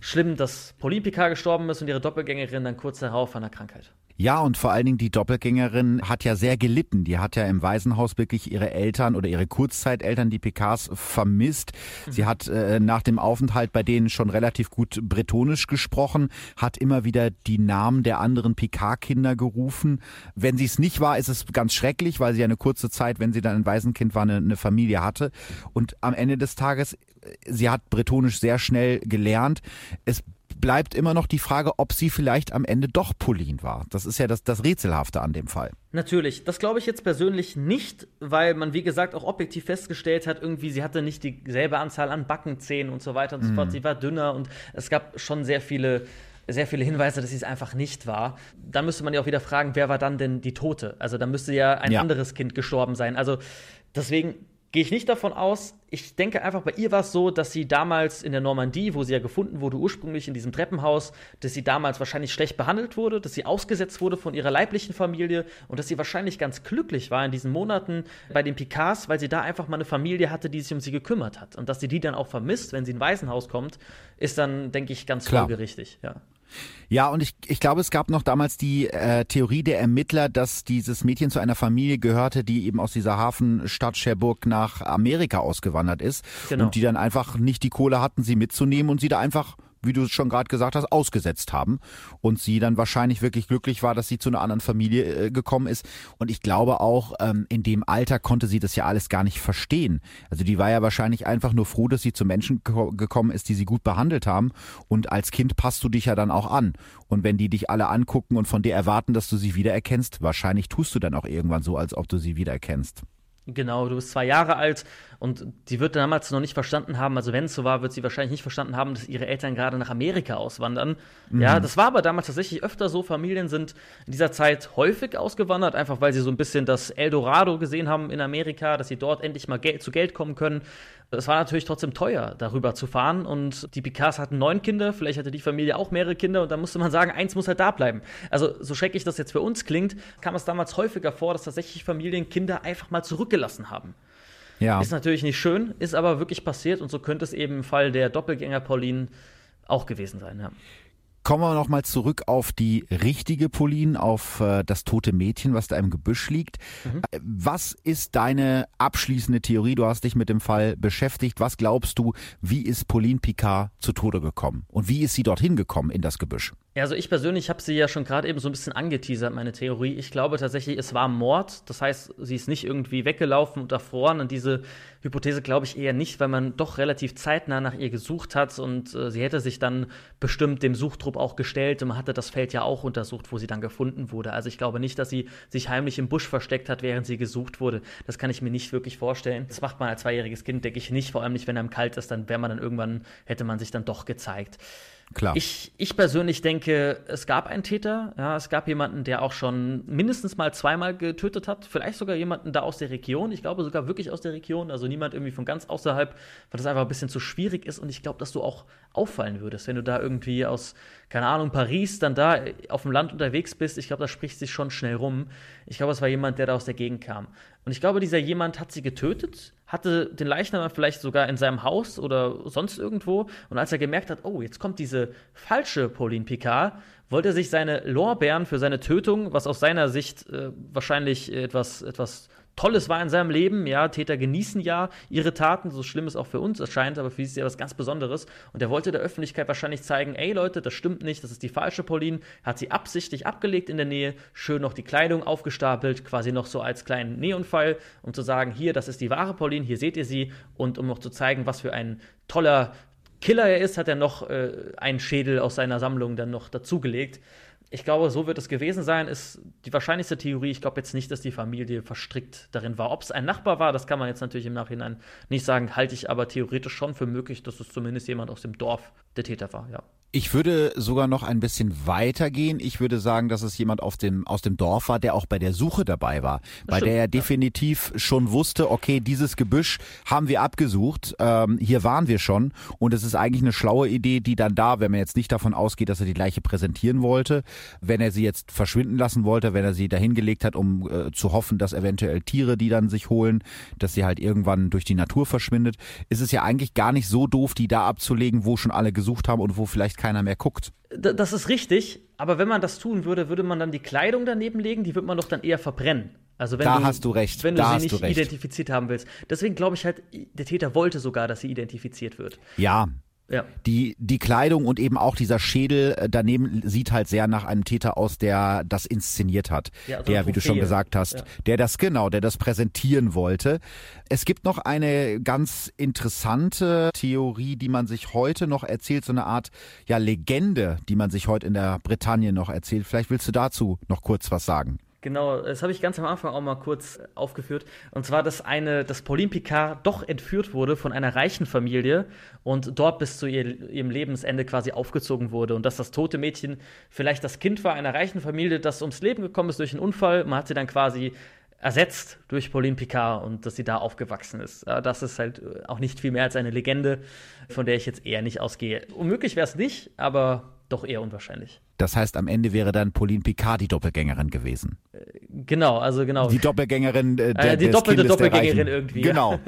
schlimm, dass Pauline Picard gestorben ist und ihre Doppelgängerin dann kurz darauf an der Krankheit. Ja, und vor allen Dingen die Doppelgängerin hat ja sehr gelitten. Die hat ja im Waisenhaus wirklich ihre Eltern oder ihre Kurzzeiteltern, die Picards, vermisst. Sie hat äh, nach dem Aufenthalt bei denen schon relativ gut bretonisch gesprochen, hat immer wieder die Namen der anderen Picard-Kinder gerufen. Wenn sie es nicht war, ist es ganz schrecklich, weil sie ja eine kurze Zeit, wenn sie dann ein Waisenkind war, eine, eine Familie hatte. Und am Ende des Tages, äh, sie hat bretonisch sehr schnell gelernt. Es bleibt immer noch die Frage, ob sie vielleicht am Ende doch Pauline war. Das ist ja das, das Rätselhafte an dem Fall. Natürlich. Das glaube ich jetzt persönlich nicht, weil man, wie gesagt, auch objektiv festgestellt hat, irgendwie, sie hatte nicht dieselbe Anzahl an Backenzähnen und so weiter und so fort. Mhm. Sie war dünner und es gab schon sehr viele sehr viele Hinweise, dass sie es einfach nicht war. Dann müsste man ja auch wieder fragen, wer war dann denn die Tote? Also da müsste ja ein ja. anderes Kind gestorben sein. Also deswegen gehe ich nicht davon aus. Ich denke einfach, bei ihr war es so, dass sie damals in der Normandie, wo sie ja gefunden wurde, ursprünglich in diesem Treppenhaus, dass sie damals wahrscheinlich schlecht behandelt wurde, dass sie ausgesetzt wurde von ihrer leiblichen Familie und dass sie wahrscheinlich ganz glücklich war in diesen Monaten bei den Picards, weil sie da einfach mal eine Familie hatte, die sich um sie gekümmert hat. Und dass sie die dann auch vermisst, wenn sie in ein Waisenhaus kommt, ist dann, denke ich, ganz folgerichtig. Ja. Ja, und ich, ich glaube, es gab noch damals die äh, Theorie der Ermittler, dass dieses Mädchen zu einer Familie gehörte, die eben aus dieser Hafenstadt Cherbourg nach Amerika ausgewandert ist genau. und die dann einfach nicht die Kohle hatten, sie mitzunehmen und sie da einfach wie du es schon gerade gesagt hast, ausgesetzt haben. Und sie dann wahrscheinlich wirklich glücklich war, dass sie zu einer anderen Familie äh, gekommen ist. Und ich glaube auch, ähm, in dem Alter konnte sie das ja alles gar nicht verstehen. Also die war ja wahrscheinlich einfach nur froh, dass sie zu Menschen gekommen ist, die sie gut behandelt haben. Und als Kind passt du dich ja dann auch an. Und wenn die dich alle angucken und von dir erwarten, dass du sie wiedererkennst, wahrscheinlich tust du dann auch irgendwann so, als ob du sie wiedererkennst. Genau, du bist zwei Jahre alt und die wird damals noch nicht verstanden haben, also wenn es so war, wird sie wahrscheinlich nicht verstanden haben, dass ihre Eltern gerade nach Amerika auswandern. Mhm. Ja, das war aber damals tatsächlich öfter so. Familien sind in dieser Zeit häufig ausgewandert, einfach weil sie so ein bisschen das Eldorado gesehen haben in Amerika, dass sie dort endlich mal Geld, zu Geld kommen können. Es war natürlich trotzdem teuer, darüber zu fahren. Und die Picards hatten neun Kinder, vielleicht hatte die Familie auch mehrere Kinder und da musste man sagen, eins muss halt da bleiben. Also, so schrecklich das jetzt für uns klingt, kam es damals häufiger vor, dass tatsächlich Familien Kinder einfach mal zurückgelassen haben. Ja. Ist natürlich nicht schön, ist aber wirklich passiert und so könnte es eben im Fall der Doppelgänger Pauline auch gewesen sein, ja. Kommen wir nochmal zurück auf die richtige Pauline, auf äh, das tote Mädchen, was da im Gebüsch liegt. Mhm. Äh, was ist deine abschließende Theorie? Du hast dich mit dem Fall beschäftigt. Was glaubst du, wie ist Pauline Picard zu Tode gekommen? Und wie ist sie dorthin gekommen in das Gebüsch? Ja, also ich persönlich habe sie ja schon gerade eben so ein bisschen angeteasert, meine Theorie. Ich glaube tatsächlich, es war Mord. Das heißt, sie ist nicht irgendwie weggelaufen und erfroren. Und diese Hypothese glaube ich eher nicht, weil man doch relativ zeitnah nach ihr gesucht hat und äh, sie hätte sich dann bestimmt dem Suchtrupp auch gestellt und man hatte das Feld ja auch untersucht, wo sie dann gefunden wurde. Also ich glaube nicht, dass sie sich heimlich im Busch versteckt hat, während sie gesucht wurde. Das kann ich mir nicht wirklich vorstellen. Das macht man als zweijähriges Kind, denke ich nicht. Vor allem nicht, wenn einem kalt ist, dann wäre man dann irgendwann, hätte man sich dann doch gezeigt. Klar. Ich, ich persönlich denke, es gab einen Täter. Ja, es gab jemanden, der auch schon mindestens mal zweimal getötet hat. Vielleicht sogar jemanden da aus der Region. Ich glaube sogar wirklich aus der Region. Also niemand irgendwie von ganz außerhalb, weil das einfach ein bisschen zu schwierig ist. Und ich glaube, dass du auch auffallen würdest, wenn du da irgendwie aus, keine Ahnung, Paris dann da auf dem Land unterwegs bist. Ich glaube, das spricht sich schon schnell rum. Ich glaube, es war jemand, der da aus der Gegend kam. Und ich glaube, dieser jemand hat sie getötet hatte den Leichnam vielleicht sogar in seinem Haus oder sonst irgendwo. Und als er gemerkt hat, oh, jetzt kommt diese falsche Pauline Picard, wollte er sich seine Lorbeeren für seine Tötung, was aus seiner Sicht äh, wahrscheinlich etwas, etwas Tolles war in seinem Leben. Ja, Täter genießen ja ihre Taten, so schlimm es auch für uns erscheint, aber für sie ist ja was ganz Besonderes. Und er wollte der Öffentlichkeit wahrscheinlich zeigen, ey Leute, das stimmt nicht, das ist die falsche Pauline. Hat sie absichtlich abgelegt in der Nähe, schön noch die Kleidung aufgestapelt, quasi noch so als kleinen Neonpfeil, um zu sagen, hier, das ist die wahre Pauline, hier seht ihr sie. Und um noch zu zeigen, was für ein toller Killer er ist, hat er noch äh, einen Schädel aus seiner Sammlung dann noch dazugelegt ich glaube, so wird es gewesen sein, ist die wahrscheinlichste Theorie. Ich glaube jetzt nicht, dass die Familie verstrickt darin war. Ob es ein Nachbar war, das kann man jetzt natürlich im Nachhinein nicht sagen, halte ich aber theoretisch schon für möglich, dass es zumindest jemand aus dem Dorf der Täter war, ja. Ich würde sogar noch ein bisschen weiter gehen. Ich würde sagen, dass es jemand auf dem, aus dem Dorf war, der auch bei der Suche dabei war. Bei stimmt, der er definitiv ja. schon wusste, okay, dieses Gebüsch haben wir abgesucht, ähm, hier waren wir schon. Und es ist eigentlich eine schlaue Idee, die dann da, wenn man jetzt nicht davon ausgeht, dass er die Leiche präsentieren wollte, wenn er sie jetzt verschwinden lassen wollte, wenn er sie dahingelegt hat, um äh, zu hoffen, dass eventuell Tiere die dann sich holen, dass sie halt irgendwann durch die Natur verschwindet, ist es ja eigentlich gar nicht so doof, die da abzulegen, wo schon alle gesucht haben und wo vielleicht keiner mehr guckt. Das ist richtig, aber wenn man das tun würde, würde man dann die Kleidung daneben legen, die würde man doch dann eher verbrennen. Also wenn da du, hast du recht. Wenn du da sie nicht identifiziert haben willst. Deswegen glaube ich halt, der Täter wollte sogar, dass sie identifiziert wird. Ja, Ja. Die, die Kleidung und eben auch dieser Schädel äh, daneben sieht halt sehr nach einem Täter aus, der das inszeniert hat. Ja, also der, wie du schon gesagt hast, ja. der das genau, der das präsentieren wollte. Es gibt noch eine ganz interessante Theorie, die man sich heute noch erzählt, so eine Art ja Legende, die man sich heute in der Bretagne noch erzählt. Vielleicht willst du dazu noch kurz was sagen. Genau, das habe ich ganz am Anfang auch mal kurz aufgeführt. Und zwar, dass eine, dass Pauline Picard doch entführt wurde von einer reichen Familie und dort bis zu ihr, ihrem Lebensende quasi aufgezogen wurde. Und dass das tote Mädchen vielleicht das Kind war einer reichen Familie, das ums Leben gekommen ist durch einen Unfall. Man hat sie dann quasi ersetzt durch Pauline Picard und dass sie da aufgewachsen ist. Das ist halt auch nicht viel mehr als eine Legende, von der ich jetzt eher nicht ausgehe. Unmöglich wäre es nicht, aber doch eher unwahrscheinlich. Das heißt, am Ende wäre dann Pauline Picard die Doppelgängerin gewesen. Genau, also genau. Die Doppelgängerin äh, der, äh, Die doppelte Doppelgängerin irgendwie. Genau.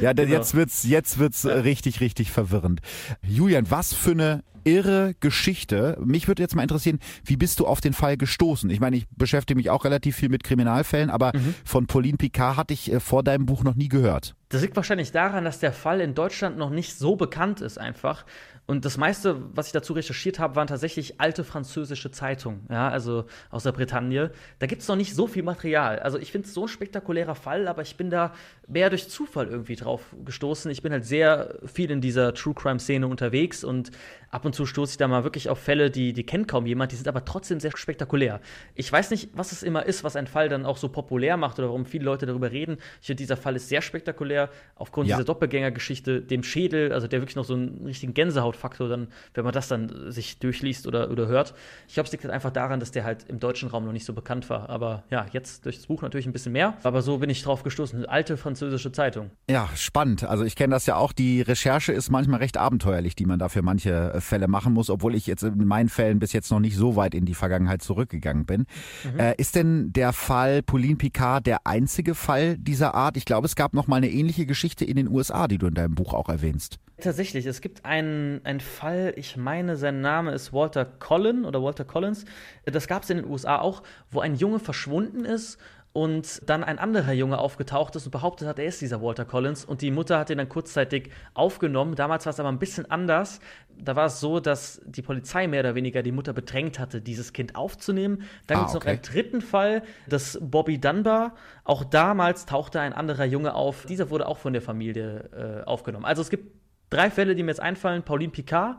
Ja, genau. jetzt wird's jetzt wird's ja. richtig richtig verwirrend. Julian, was für eine irre Geschichte. Mich würde jetzt mal interessieren, wie bist du auf den Fall gestoßen? Ich meine, ich beschäftige mich auch relativ viel mit Kriminalfällen, aber mhm. von Pauline Picard hatte ich äh, vor deinem Buch noch nie gehört. Das liegt wahrscheinlich daran, dass der Fall in Deutschland noch nicht so bekannt ist einfach. Und das meiste, was ich dazu recherchiert habe, waren tatsächlich alte französische Zeitungen, ja, also aus der Bretagne. Da gibt es noch nicht so viel Material. Also ich finde es so ein spektakulärer Fall, aber ich bin da mehr durch Zufall irgendwie drauf gestoßen. Ich bin halt sehr viel in dieser True Crime-Szene unterwegs und ab und zu stoße ich da mal wirklich auf Fälle, die, die kennt kaum jemand, die sind aber trotzdem sehr spektakulär. Ich weiß nicht, was es immer ist, was ein Fall dann auch so populär macht oder warum viele Leute darüber reden. Ich finde, dieser Fall ist sehr spektakulär, aufgrund ja. dieser Doppelgängergeschichte, dem Schädel, also der wirklich noch so einen richtigen Gänsehaut Gänsehautfaktor dann, wenn man das dann sich durchliest oder, oder hört. Ich glaube, es liegt halt einfach daran, dass der halt im deutschen Raum noch nicht so bekannt war. Aber ja, jetzt durch das Buch natürlich ein bisschen mehr. Aber so bin ich drauf gestoßen. Eine alte französische Zeitung. Ja, spannend. Also ich kenne das ja auch. Die Recherche ist manchmal recht abenteuerlich, die man da für manche äh, Fälle machen muss, obwohl ich jetzt in meinen Fällen bis jetzt noch nicht so weit in die Vergangenheit zurückgegangen bin. Mhm. Äh, ist denn der Fall Pauline Picard der einzige Fall dieser Art? Ich glaube, es gab noch mal eine ähnliche Geschichte in den USA, die du in deinem Buch auch erwähnst. Tatsächlich, es gibt einen, einen Fall, ich meine, sein Name ist Walter Collin oder Walter Collins. Das gab es in den USA auch, wo ein Junge verschwunden ist und dann ein anderer Junge aufgetaucht ist und behauptet hat, er ist dieser Walter Collins und die Mutter hat ihn dann kurzzeitig aufgenommen. Damals war es aber ein bisschen anders. Da war es so, dass die Polizei mehr oder weniger die Mutter bedrängt hatte, dieses Kind aufzunehmen. Dann ah, gibt es okay. noch einen dritten Fall, das Bobby Dunbar. Auch damals tauchte ein anderer Junge auf. Dieser wurde auch von der Familie äh, aufgenommen. Also es gibt drei Fälle, die mir jetzt einfallen: Pauline Picard,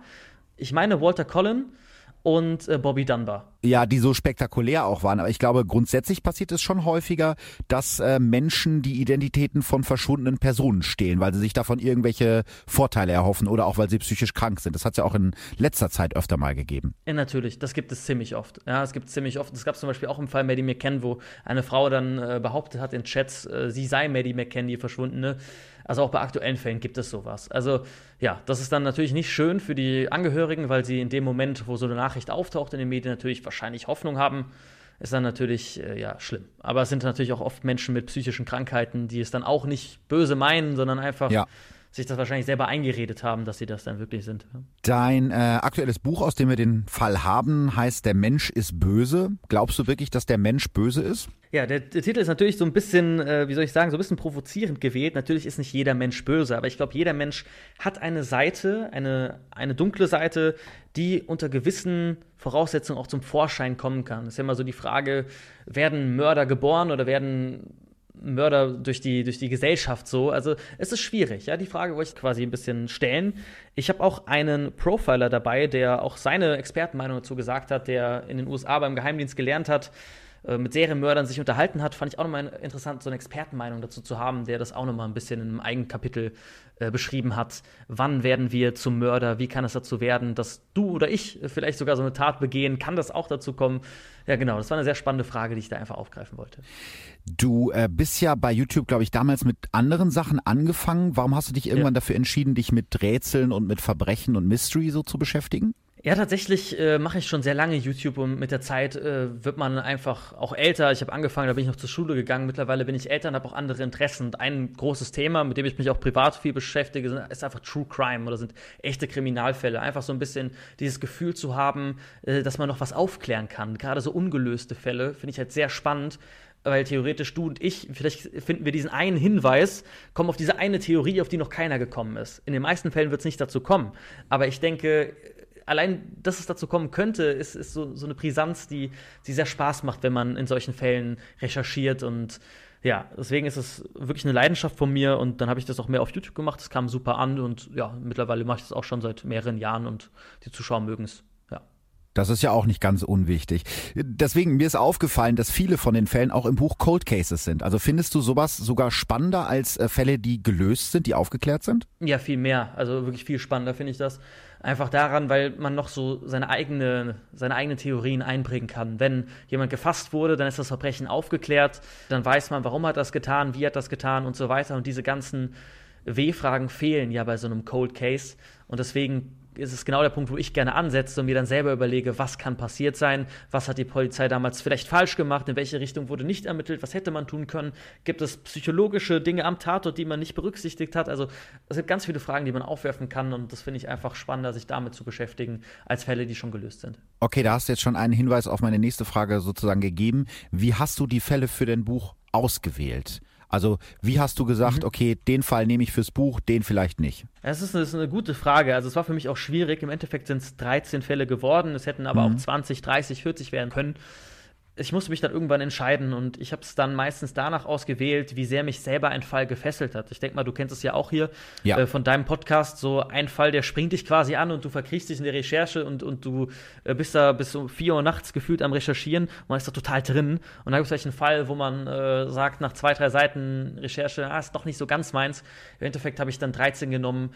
ich meine Walter Collin und äh, Bobby Dunbar. Ja, die so spektakulär auch waren. Aber ich glaube, grundsätzlich passiert es schon häufiger, dass äh, Menschen die Identitäten von verschwundenen Personen stehlen, weil sie sich davon irgendwelche Vorteile erhoffen oder auch weil sie psychisch krank sind. Das hat es ja auch in letzter Zeit öfter mal gegeben. Ja, natürlich. Das gibt es ziemlich oft. Ja, es gibt ziemlich oft. Es gab zum Beispiel auch im Fall Maddie McCann, wo eine Frau dann äh, behauptet hat in Chats, äh, sie sei Maddie McCann, die Verschwundene. Also auch bei aktuellen Fällen gibt es sowas. Also ja, das ist dann natürlich nicht schön für die Angehörigen, weil sie in dem Moment, wo so eine Nachricht auftaucht in den Medien, natürlich wahrscheinlich Hoffnung haben. Ist dann natürlich äh, ja schlimm. Aber es sind natürlich auch oft Menschen mit psychischen Krankheiten, die es dann auch nicht böse meinen, sondern einfach ja sich das wahrscheinlich selber eingeredet haben, dass sie das dann wirklich sind. Dein äh, aktuelles Buch, aus dem wir den Fall haben, heißt Der Mensch ist böse. Glaubst du wirklich, dass der Mensch böse ist? Ja, der, der Titel ist natürlich so ein bisschen, äh, wie soll ich sagen, so ein bisschen provozierend gewählt. Natürlich ist nicht jeder Mensch böse, aber ich glaube, jeder Mensch hat eine Seite, eine, eine dunkle Seite, die unter gewissen Voraussetzungen auch zum Vorschein kommen kann. Das ist ja immer so die Frage, werden Mörder geboren oder werden Mörder durch die, durch die Gesellschaft so. Also es ist schwierig, ja. Die Frage wollte ich quasi ein bisschen stellen. Ich habe auch einen Profiler dabei, der auch seine Expertenmeinung dazu gesagt hat, der in den USA beim Geheimdienst gelernt hat, äh, mit Serienmördern sich unterhalten hat, fand ich auch nochmal interessant, so eine Expertenmeinung dazu zu haben, der das auch nochmal ein bisschen in einem eigenen Kapitel äh, beschrieben hat. Wann werden wir zum Mörder? Wie kann es dazu werden, dass du oder ich vielleicht sogar so eine Tat begehen? Kann das auch dazu kommen? Ja, genau. Das war eine sehr spannende Frage, die ich da einfach aufgreifen wollte. Du äh, bist ja bei YouTube, glaube ich, damals mit anderen Sachen angefangen. Warum hast du dich irgendwann ja. dafür entschieden, dich mit Rätseln und mit Verbrechen und Mystery so zu beschäftigen? Ja, tatsächlich äh, mache ich schon sehr lange YouTube und mit der Zeit äh, wird man einfach auch älter. Ich habe angefangen, da bin ich noch zur Schule gegangen. Mittlerweile bin ich älter und habe auch andere Interessen. Und ein großes Thema, mit dem ich mich auch privat viel beschäftige, ist einfach True Crime oder sind echte Kriminalfälle. Einfach so ein bisschen dieses Gefühl zu haben, äh, dass man noch was aufklären kann. Gerade so ungelöste Fälle finde ich halt sehr spannend weil theoretisch du und ich, vielleicht finden wir diesen einen Hinweis, kommen auf diese eine Theorie, auf die noch keiner gekommen ist. In den meisten Fällen wird es nicht dazu kommen. Aber ich denke, allein, dass es dazu kommen könnte, ist, ist so, so eine Brisanz, die, die sehr Spaß macht, wenn man in solchen Fällen recherchiert und ja, deswegen ist es wirklich eine Leidenschaft von mir und dann habe ich das auch mehr auf YouTube gemacht. Es kam super an und ja, mittlerweile mache ich das auch schon seit mehreren Jahren und die Zuschauer mögen es. Das ist ja auch nicht ganz unwichtig. Deswegen, mir ist aufgefallen, dass viele von den Fällen auch im Buch Cold Cases sind. Also findest du sowas sogar spannender als äh, Fälle, die gelöst sind, die aufgeklärt sind? Ja, viel mehr. Also wirklich viel spannender finde ich das. Einfach daran, weil man noch so seine eigene, seine eigenen Theorien einbringen kann. Wenn jemand gefasst wurde, dann ist das Verbrechen aufgeklärt, dann weiß man, warum hat das getan, wie hat das getan und so weiter. Und diese ganzen W-Fragen fehlen ja bei so einem Cold Case. Und deswegen ist es genau der Punkt, wo ich gerne ansetze und mir dann selber überlege, was kann passiert sein, was hat die Polizei damals vielleicht falsch gemacht, in welche Richtung wurde nicht ermittelt, was hätte man tun können, gibt es psychologische Dinge am Tatort, die man nicht berücksichtigt hat. Also es gibt ganz viele Fragen, die man aufwerfen kann und das finde ich einfach spannender, sich damit zu beschäftigen, als Fälle, die schon gelöst sind. Okay, da hast du jetzt schon einen Hinweis auf meine nächste Frage sozusagen gegeben. Wie hast du die Fälle für dein Buch ausgewählt? Also wie hast du gesagt, mhm. okay, den Fall nehme ich fürs Buch, den vielleicht nicht? Das ist, eine, das ist eine gute Frage. Also es war für mich auch schwierig. Im Endeffekt sind es 13 Fälle geworden. Es hätten aber mhm. auch 20, 30, 40 werden können ich musste mich dann irgendwann entscheiden und ich habe es dann meistens danach ausgewählt, wie sehr mich selber ein Fall gefesselt hat. Ich denke mal, du kennst es ja auch hier ja. äh, von deinem Podcast, so ein Fall, der springt dich quasi an und du verkriechst dich in der Recherche und, und du äh, bist da bis um 4 Uhr nachts gefühlt am Recherchieren und man ist da total drin. Und dann gibt es vielleicht einen Fall, wo man äh, sagt, nach zwei, drei Seiten Recherche, ah, ist doch nicht so ganz meins. Im Endeffekt habe ich dann 13 genommen,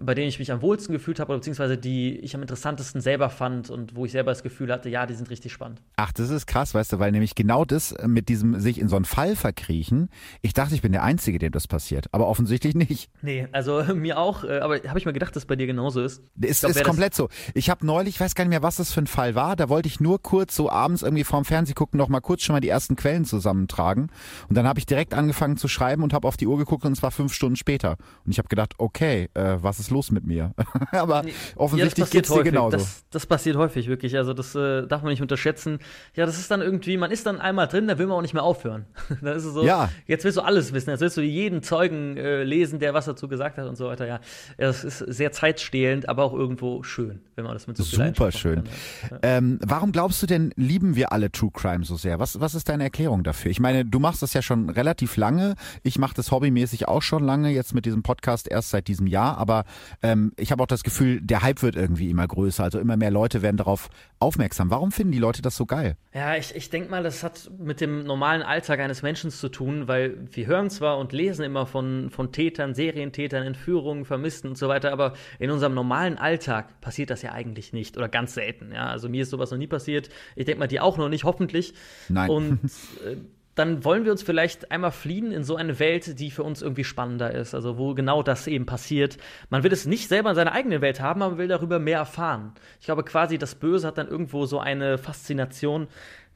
bei denen ich mich am wohlsten gefühlt habe, beziehungsweise die ich am interessantesten selber fand und wo ich selber das Gefühl hatte, ja, die sind richtig spannend. Ach, das ist krass, weißt du, weil nämlich genau das mit diesem sich in so einen Fall verkriechen, ich dachte, ich bin der Einzige, dem das passiert, aber offensichtlich nicht. Nee, also mir auch, äh, aber habe ich mal gedacht, dass es bei dir genauso ist. Es ist komplett so. Ich habe neulich, ich weiß gar nicht mehr, was das für ein Fall war, da wollte ich nur kurz so abends irgendwie vorm Fernseh gucken, noch mal kurz schon mal die ersten Quellen zusammentragen und dann habe ich direkt angefangen zu schreiben und habe auf die Uhr geguckt und es war fünf Stunden später und ich habe gedacht, okay, äh, was ist ist los mit mir? Aber offensichtlich ja, geht es dir genauso. Das, das, passiert häufig, wirklich. Also das äh, darf man nicht unterschätzen. Ja, das ist dann irgendwie, man ist dann einmal drin, da will man auch nicht mehr aufhören. dann ist es so, ja. jetzt willst du alles wissen, jetzt willst du jeden Zeugen äh, lesen, der was dazu gesagt hat und so weiter. Ja, das ist sehr zeitstehlend, aber auch irgendwo schön, wenn man das mit so viel Super schön. Ja. Ähm, warum glaubst du denn, lieben wir alle True Crime so sehr? Was, was ist deine Erklärung dafür? Ich meine, du machst das ja schon relativ lange. Ich mache das hobbymäßig auch schon lange, jetzt mit diesem Podcast erst seit diesem Jahr. Aber ähm, ich habe auch das Gefühl, der Hype wird irgendwie immer größer. Also immer mehr Leute werden darauf aufmerksam. Warum finden die Leute das so geil? Ja, ich, ich denke mal, das hat mit dem normalen Alltag eines Menschen zu tun, weil wir hören zwar und lesen immer von, von Tätern, Serientätern, Entführungen, Vermissten und so weiter, aber in unserem normalen Alltag passiert das ja eigentlich nicht oder ganz selten. Ja? Also mir ist sowas noch nie passiert. Ich denke mal, die auch noch nicht, hoffentlich. Nein. Und äh, dann wollen wir uns vielleicht einmal fliehen in so eine Welt, die für uns irgendwie spannender ist, also wo genau das eben passiert. Man will es nicht selber in seiner eigenen Welt haben, aber man will darüber mehr erfahren. Ich glaube quasi, das Böse hat dann irgendwo so eine Faszination,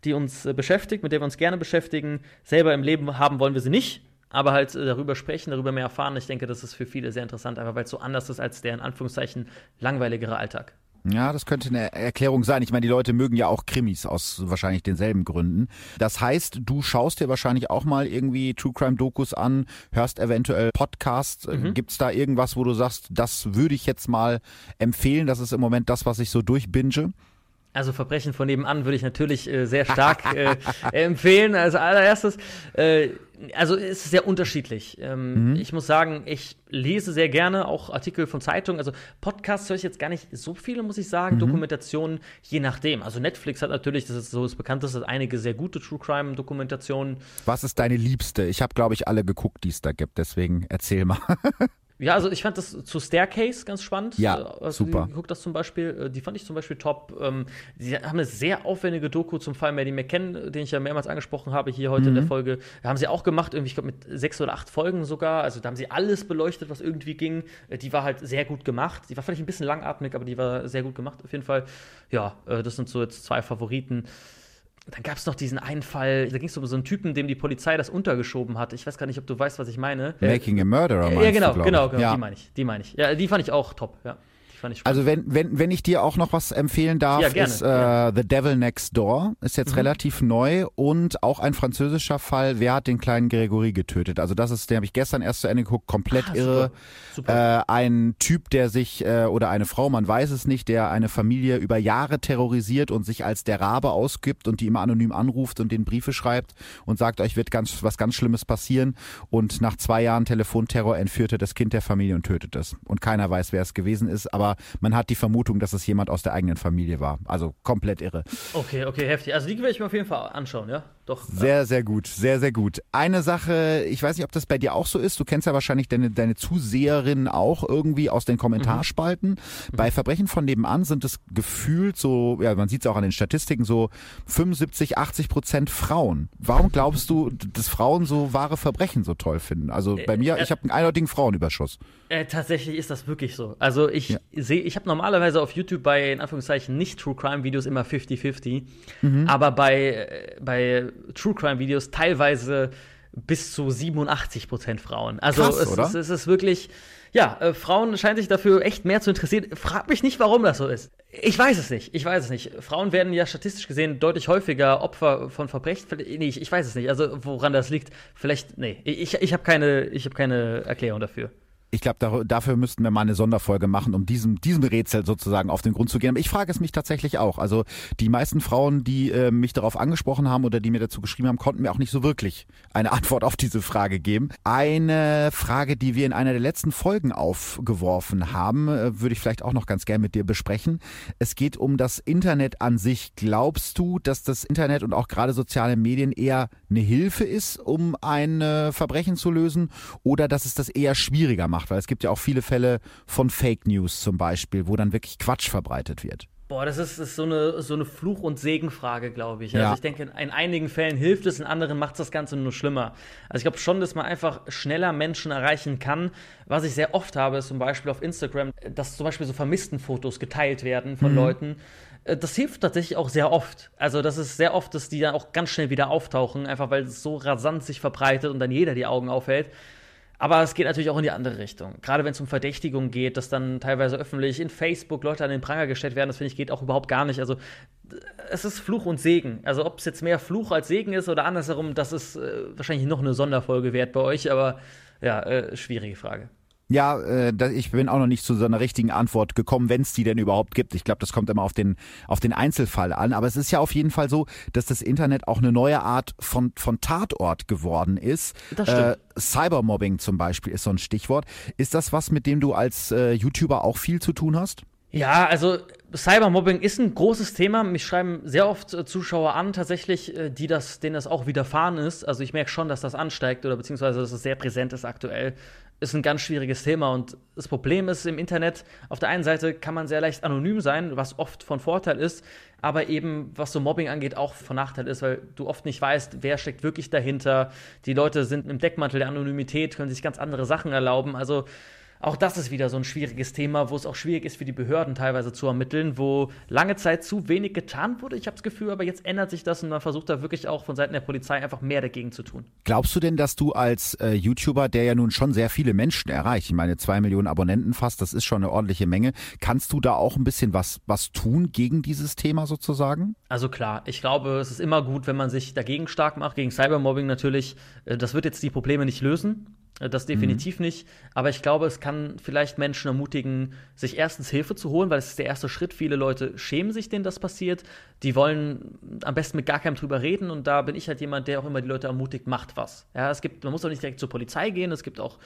die uns äh, beschäftigt, mit der wir uns gerne beschäftigen. Selber im Leben haben wollen wir sie nicht, aber halt äh, darüber sprechen, darüber mehr erfahren. Ich denke, das ist für viele sehr interessant, einfach weil es so anders ist als der in Anführungszeichen langweiligere Alltag. Ja, das könnte eine Erklärung sein. Ich meine, die Leute mögen ja auch Krimis aus wahrscheinlich denselben Gründen. Das heißt, du schaust dir wahrscheinlich auch mal irgendwie True Crime Dokus an, hörst eventuell Podcasts. Mhm. Gibt's da irgendwas, wo du sagst, das würde ich jetzt mal empfehlen? Das ist im Moment das, was ich so durchbinge. Also Verbrechen von nebenan würde ich natürlich äh, sehr stark äh, empfehlen. Als allererstes, äh, also es ist sehr unterschiedlich. Ähm, mhm. Ich muss sagen, ich lese sehr gerne auch Artikel von Zeitungen. Also Podcasts höre ich jetzt gar nicht so viele, muss ich sagen. Mhm. Dokumentationen, je nachdem. Also Netflix hat natürlich, das ist so das Bekannteste, einige sehr gute True Crime Dokumentationen. Was ist deine liebste? Ich habe, glaube ich, alle geguckt, die es da gibt. Deswegen erzähl mal. Ja, also ich fand das zu Staircase ganz spannend. Ja, äh, also super. Guck das zum Beispiel, äh, die fand ich zum Beispiel top. Ähm, die haben eine sehr aufwendige Doku zum Fall Maddie McKen, den ich ja mehrmals angesprochen habe hier heute mhm. in der mhm. Folge. Da haben sie auch gemacht, irgendwie, ich glaube, mit sechs oder acht Folgen sogar. Also da haben sie alles beleuchtet, was irgendwie ging. Äh, die war halt sehr gut gemacht. Die war vielleicht ein bisschen langatmig, aber die war sehr gut gemacht auf jeden Fall. Ja, das sind so jetzt zwei Favoriten dann gab es noch diesen einen Fall, da ging es um so einen Typen, dem die Polizei das untergeschoben hat. Ich weiß gar nicht, ob du weißt, was ich meine. Making a Murderer, meinst Ja, genau, du, genau, genau, ja. die meine ich, die meine ich. Ja, die fand ich auch top, ja Fand ich also wenn, wenn, wenn ich dir auch noch was empfehlen darf, ja, ist äh, The Devil Next Door, ist jetzt mhm. relativ neu und auch ein französischer Fall, wer hat den kleinen Gregory getötet? Also das ist, den habe ich gestern erst zu Ende geguckt, komplett ah, irre. Super. Super. Äh, ein Typ, der sich, äh, oder eine Frau, man weiß es nicht, der eine Familie über Jahre terrorisiert und sich als der Rabe ausgibt und die immer anonym anruft und den Briefe schreibt und sagt, euch wird ganz, was ganz Schlimmes passieren und nach zwei Jahren Telefonterror entführt er das Kind der Familie und tötet es. Und keiner weiß, wer es gewesen ist, aber man hat die Vermutung, dass es jemand aus der eigenen Familie war. Also komplett irre. Okay, okay, heftig. Also die werde ich mir auf jeden Fall anschauen, ja? Doch. Sehr, sehr gut, sehr, sehr gut. Eine Sache, ich weiß nicht, ob das bei dir auch so ist. Du kennst ja wahrscheinlich deine, deine Zuseherinnen auch irgendwie aus den Kommentarspalten. Mhm. Bei Verbrechen von nebenan sind es gefühlt so, ja, man sieht es auch an den Statistiken, so 75, 80 Prozent Frauen. Warum glaubst du, dass Frauen so wahre Verbrechen so toll finden? Also bei mir, äh, ich habe einen eindeutigen Frauenüberschuss. Äh, tatsächlich ist das wirklich so. Also ich ja. sehe, ich habe normalerweise auf YouTube bei, in Anführungszeichen, nicht True Crime Videos immer 50-50. Mhm. Aber bei, äh, bei True Crime Videos teilweise bis zu 87 Prozent Frauen. Also Krass, es, es, es, ist wirklich, ja, äh, Frauen scheinen sich dafür echt mehr zu interessieren. Frag mich nicht, warum das so ist. Ich weiß es nicht. Ich weiß es nicht. Frauen werden ja statistisch gesehen deutlich häufiger Opfer von Verbrechen. Nee, ich, ich weiß es nicht. Also woran das liegt, vielleicht, nee, ich, ich habe keine, hab keine Erklärung dafür ich glaube, da, dafür müssten wir mal eine Sonderfolge machen, um diesem, diesem Rätsel sozusagen auf den Grund zu gehen. Aber ich frage es mich tatsächlich auch. Also die meisten Frauen, die äh, mich darauf angesprochen haben oder die mir dazu geschrieben haben, konnten mir auch nicht so wirklich eine Antwort auf diese Frage geben. Eine Frage, die wir in einer der letzten Folgen aufgeworfen haben, äh, würde ich vielleicht auch noch ganz gern mit dir besprechen. Es geht um das Internet an sich. Glaubst du, dass das Internet und auch gerade soziale Medien eher eine Hilfe ist, um ein äh, Verbrechen zu lösen oder dass es das eher schwieriger macht? Weil es gibt ja auch viele Fälle von Fake News zum Beispiel, wo dann wirklich Quatsch verbreitet wird. Boah, das ist, ist so eine, so eine Fluch- und Segenfrage, glaube ich. Also ja. ich denke, in einigen Fällen hilft es, in anderen macht es das Ganze nur schlimmer. Also ich glaube schon, dass man einfach schneller Menschen erreichen kann. Was ich sehr oft habe, ist zum Beispiel auf Instagram, dass zum Beispiel so vermissten Fotos geteilt werden von mhm. Leuten. Äh, das hilft tatsächlich auch sehr oft. Also das ist sehr oft, dass die dann auch ganz schnell wieder auftauchen, einfach weil es so rasant sich verbreitet und dann jeder die Augen aufhält. Aber es geht natürlich auch in die andere Richtung. Gerade wenn es um Verdächtigung geht, dass dann teilweise öffentlich in Facebook Leute an den Pranger gestellt werden, das finde ich geht auch überhaupt gar nicht. Also es ist Fluch und Segen. Also ob es jetzt mehr Fluch als Segen ist oder andersherum, das ist äh, wahrscheinlich noch eine Sonderfolge wert bei euch, aber ja, äh, schwierige Frage. Ja, äh, ich bin auch noch nicht zu so einer richtigen Antwort gekommen, wenn es die denn überhaupt gibt. Ich glaube, das kommt immer auf den, auf den Einzelfall an. Aber es ist ja auf jeden Fall so, dass das Internet auch eine neue Art von, von Tatort geworden ist. Das stimmt. Äh, Cybermobbing zum Beispiel ist so ein Stichwort. Ist das was, mit dem du als äh, YouTuber auch viel zu tun hast? Ja, also Cybermobbing ist ein großes Thema. Mich schreiben sehr oft äh, Zuschauer an, tatsächlich, äh, die das, denen das auch widerfahren ist. Also ich merke schon, dass das ansteigt oder beziehungsweise dass es sehr präsent ist aktuell ist ein ganz schwieriges Thema. Und das Problem ist im Internet, auf der einen Seite kann man sehr leicht anonym sein, was oft von Vorteil ist, aber eben, was so Mobbing angeht, auch von Nachteil ist, weil du oft nicht weißt, wer steckt wirklich dahinter. Die Leute sind im Deckmantel der Anonymität, können sich ganz andere Sachen erlauben. Also auch das ist wieder so ein schwieriges Thema, wo es auch schwierig ist für die Behörden teilweise zu ermitteln, wo lange Zeit zu wenig getan wurde. Ich habe das Gefühl, aber jetzt ändert sich das und man versucht da wirklich auch von Seiten der Polizei einfach mehr dagegen zu tun. Glaubst du denn, dass du als äh, YouTuber, der ja nun schon sehr viele Menschen erreicht, ich meine zwei Millionen Abonnenten fast, das ist schon eine ordentliche Menge, kannst du da auch ein bisschen was, was tun gegen dieses Thema sozusagen? Also klar, ich glaube, es ist immer gut, wenn man sich dagegen stark macht, gegen Cybermobbing natürlich. Äh, das wird jetzt die Probleme nicht lösen. Äh, das definitiv mhm. nicht. Aber ich glaube, es kann vielleicht Menschen ermutigen, sich erstens Hilfe zu holen, weil es ist der erste Schritt. Viele Leute schämen sich, denen das passiert. Die wollen am besten mit gar keinem drüber reden. Und da bin ich halt jemand, der auch immer die Leute ermutigt, macht was. Ja, es gibt, man muss auch nicht direkt zur Polizei gehen. Es gibt auch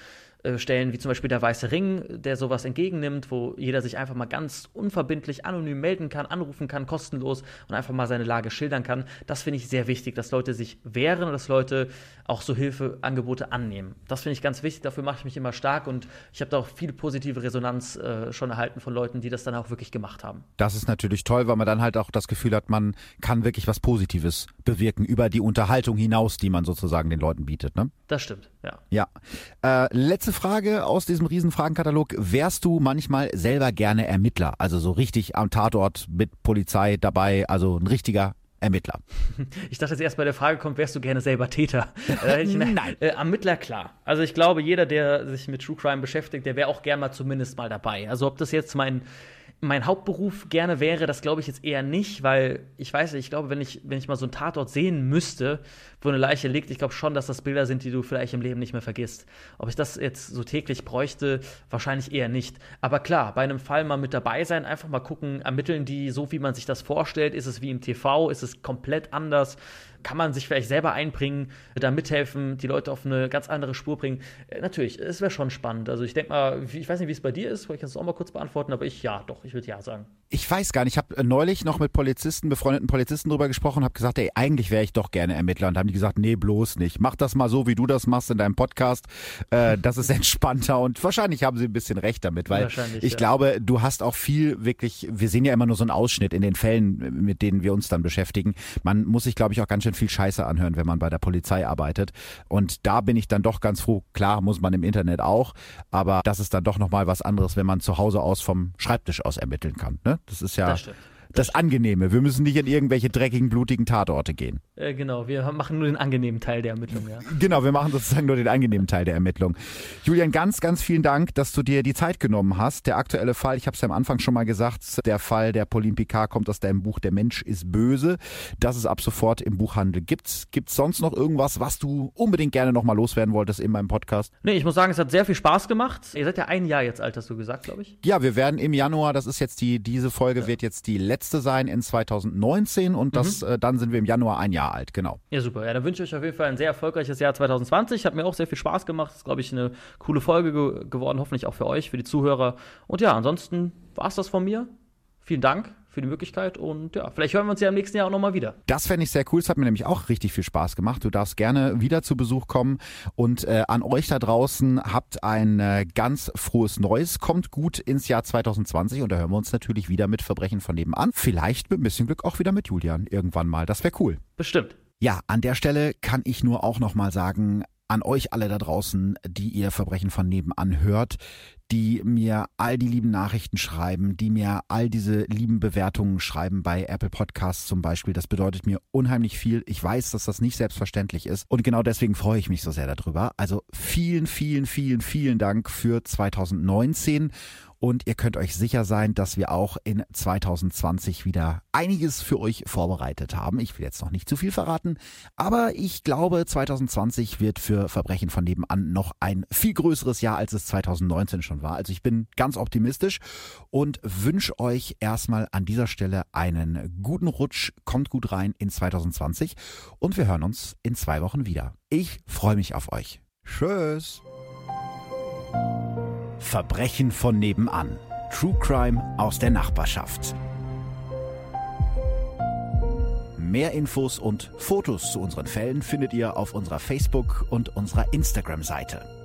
Stellen wie zum Beispiel der Weiße Ring, der sowas entgegennimmt, wo jeder sich einfach mal ganz unverbindlich anonym melden kann, anrufen kann, kostenlos und einfach mal seine Lage schildern kann. Das finde ich sehr wichtig, dass Leute sich wehren und dass Leute auch so Hilfeangebote annehmen. Das finde ich ganz wichtig, dafür mache ich mich immer stark und ich habe da auch viel positive Resonanz äh, schon erhalten von Leuten, die das dann auch wirklich gemacht haben. Das ist natürlich toll, weil man dann halt auch das Gefühl hat, man kann wirklich was Positives bewirken über die Unterhaltung hinaus, die man sozusagen den Leuten bietet. Ne? Das stimmt, ja. Ja. Äh, letzte Frage aus diesem Riesenfragenkatalog. Wärst du manchmal selber gerne Ermittler? Also so richtig am Tatort mit Polizei dabei, also ein richtiger Ermittler. Ich dachte jetzt erst bei der Frage kommt, wärst du gerne selber Täter? Nein. Äh, Ermittler, klar. Also ich glaube, jeder, der sich mit True Crime beschäftigt, der wäre auch gern mal zumindest mal dabei. Also ob das jetzt mein mein Hauptberuf gerne wäre, das glaube ich jetzt eher nicht, weil ich weiß nicht, ich glaube, wenn ich, wenn ich mal so einen Tatort sehen müsste, wo eine Leiche liegt, ich glaube schon, dass das Bilder sind, die du vielleicht im Leben nicht mehr vergisst. Ob ich das jetzt so täglich bräuchte, wahrscheinlich eher nicht. Aber klar, bei einem Fall mal mit dabei sein, einfach mal gucken, ermitteln die so, wie man sich das vorstellt. Ist es wie im TV? Ist es komplett anders? Kann man sich vielleicht selber einbringen, da mithelfen, die Leute auf eine ganz andere Spur bringen. Äh, natürlich, es wäre schon spannend. Also ich denke mal, ich weiß nicht, wie es bei dir ist, ich kann es auch mal kurz beantworten, aber ich ja, doch, ich würde ja sagen. Ich weiß gar nicht, ich habe äh, neulich noch mit Polizisten, befreundeten Polizisten drüber gesprochen, habe gesagt, ey, eigentlich wäre ich doch gerne Ermittler und haben die gesagt, nee, bloß nicht. Mach das mal so, wie du das machst in deinem Podcast. Äh, das ist entspannter und wahrscheinlich haben sie ein bisschen recht damit, weil ich ja. glaube, du hast auch viel wirklich, wir sehen ja immer nur so einen Ausschnitt in den Fällen, mit denen wir uns dann beschäftigen. Man muss sich, glaube ich, auch ganz schön viel Scheiße anhören, wenn man bei der Polizei arbeitet. Und da bin ich dann doch ganz froh. Klar, muss man im Internet auch, aber das ist dann doch nochmal was anderes, wenn man zu Hause aus vom Schreibtisch aus ermitteln kann. Ne? Das ist ja. Das das Angenehme. Wir müssen nicht in irgendwelche dreckigen, blutigen Tatorte gehen. Äh, genau, wir machen nur den angenehmen Teil der Ermittlung, ja. Genau, wir machen sozusagen nur den angenehmen Teil der Ermittlung. Julian, ganz, ganz vielen Dank, dass du dir die Zeit genommen hast. Der aktuelle Fall, ich habe es ja am Anfang schon mal gesagt, der Fall der Pauline Picard kommt aus deinem Buch Der Mensch ist böse, das es ab sofort im Buchhandel gibt. Gibt es sonst noch irgendwas, was du unbedingt gerne nochmal loswerden wolltest in meinem Podcast? Nee, ich muss sagen, es hat sehr viel Spaß gemacht. Ihr seid ja ein Jahr jetzt alt, hast du gesagt, glaube ich. Ja, wir werden im Januar, das ist jetzt die, diese Folge ja. wird jetzt die letzte letzte sein in 2019 und das, mhm. äh, dann sind wir im Januar ein Jahr alt, genau. Ja, super. Ja, dann wünsche ich euch auf jeden Fall ein sehr erfolgreiches Jahr 2020. Hat mir auch sehr viel Spaß gemacht. Ist, glaube ich, eine coole Folge ge geworden, hoffentlich auch für euch, für die Zuhörer. Und ja, ansonsten war es das von mir. Vielen Dank für die Möglichkeit und ja, vielleicht hören wir uns ja im nächsten Jahr auch nochmal wieder. Das fände ich sehr cool. Es hat mir nämlich auch richtig viel Spaß gemacht. Du darfst gerne wieder zu Besuch kommen und äh, an euch da draußen habt ein äh, ganz frohes Neues. Kommt gut ins Jahr 2020 und da hören wir uns natürlich wieder mit Verbrechen von nebenan. Vielleicht mit ein bisschen Glück auch wieder mit Julian irgendwann mal. Das wäre cool. Bestimmt. Ja, an der Stelle kann ich nur auch nochmal sagen, an euch alle da draußen, die ihr Verbrechen von nebenan hört, die mir all die lieben Nachrichten schreiben, die mir all diese lieben Bewertungen schreiben bei Apple Podcasts zum Beispiel. Das bedeutet mir unheimlich viel. Ich weiß, dass das nicht selbstverständlich ist und genau deswegen freue ich mich so sehr darüber. Also vielen, vielen, vielen, vielen Dank für 2019 und ihr könnt euch sicher sein, dass wir auch in 2020 wieder einiges für euch vorbereitet haben. Ich will jetzt noch nicht zu viel verraten, aber ich glaube, 2020 wird für Verbrechen von nebenan noch ein viel größeres Jahr, als es 2019 schon war. Also ich bin ganz optimistisch und wünsche euch erstmal an dieser Stelle einen guten Rutsch. Kommt gut rein in 2020 und wir hören uns in zwei Wochen wieder. Ich freue mich auf euch. Tschüss. Verbrechen von nebenan. True Crime aus der Nachbarschaft. Mehr Infos und Fotos zu unseren Fällen findet ihr auf unserer Facebook- und unserer Instagram-Seite.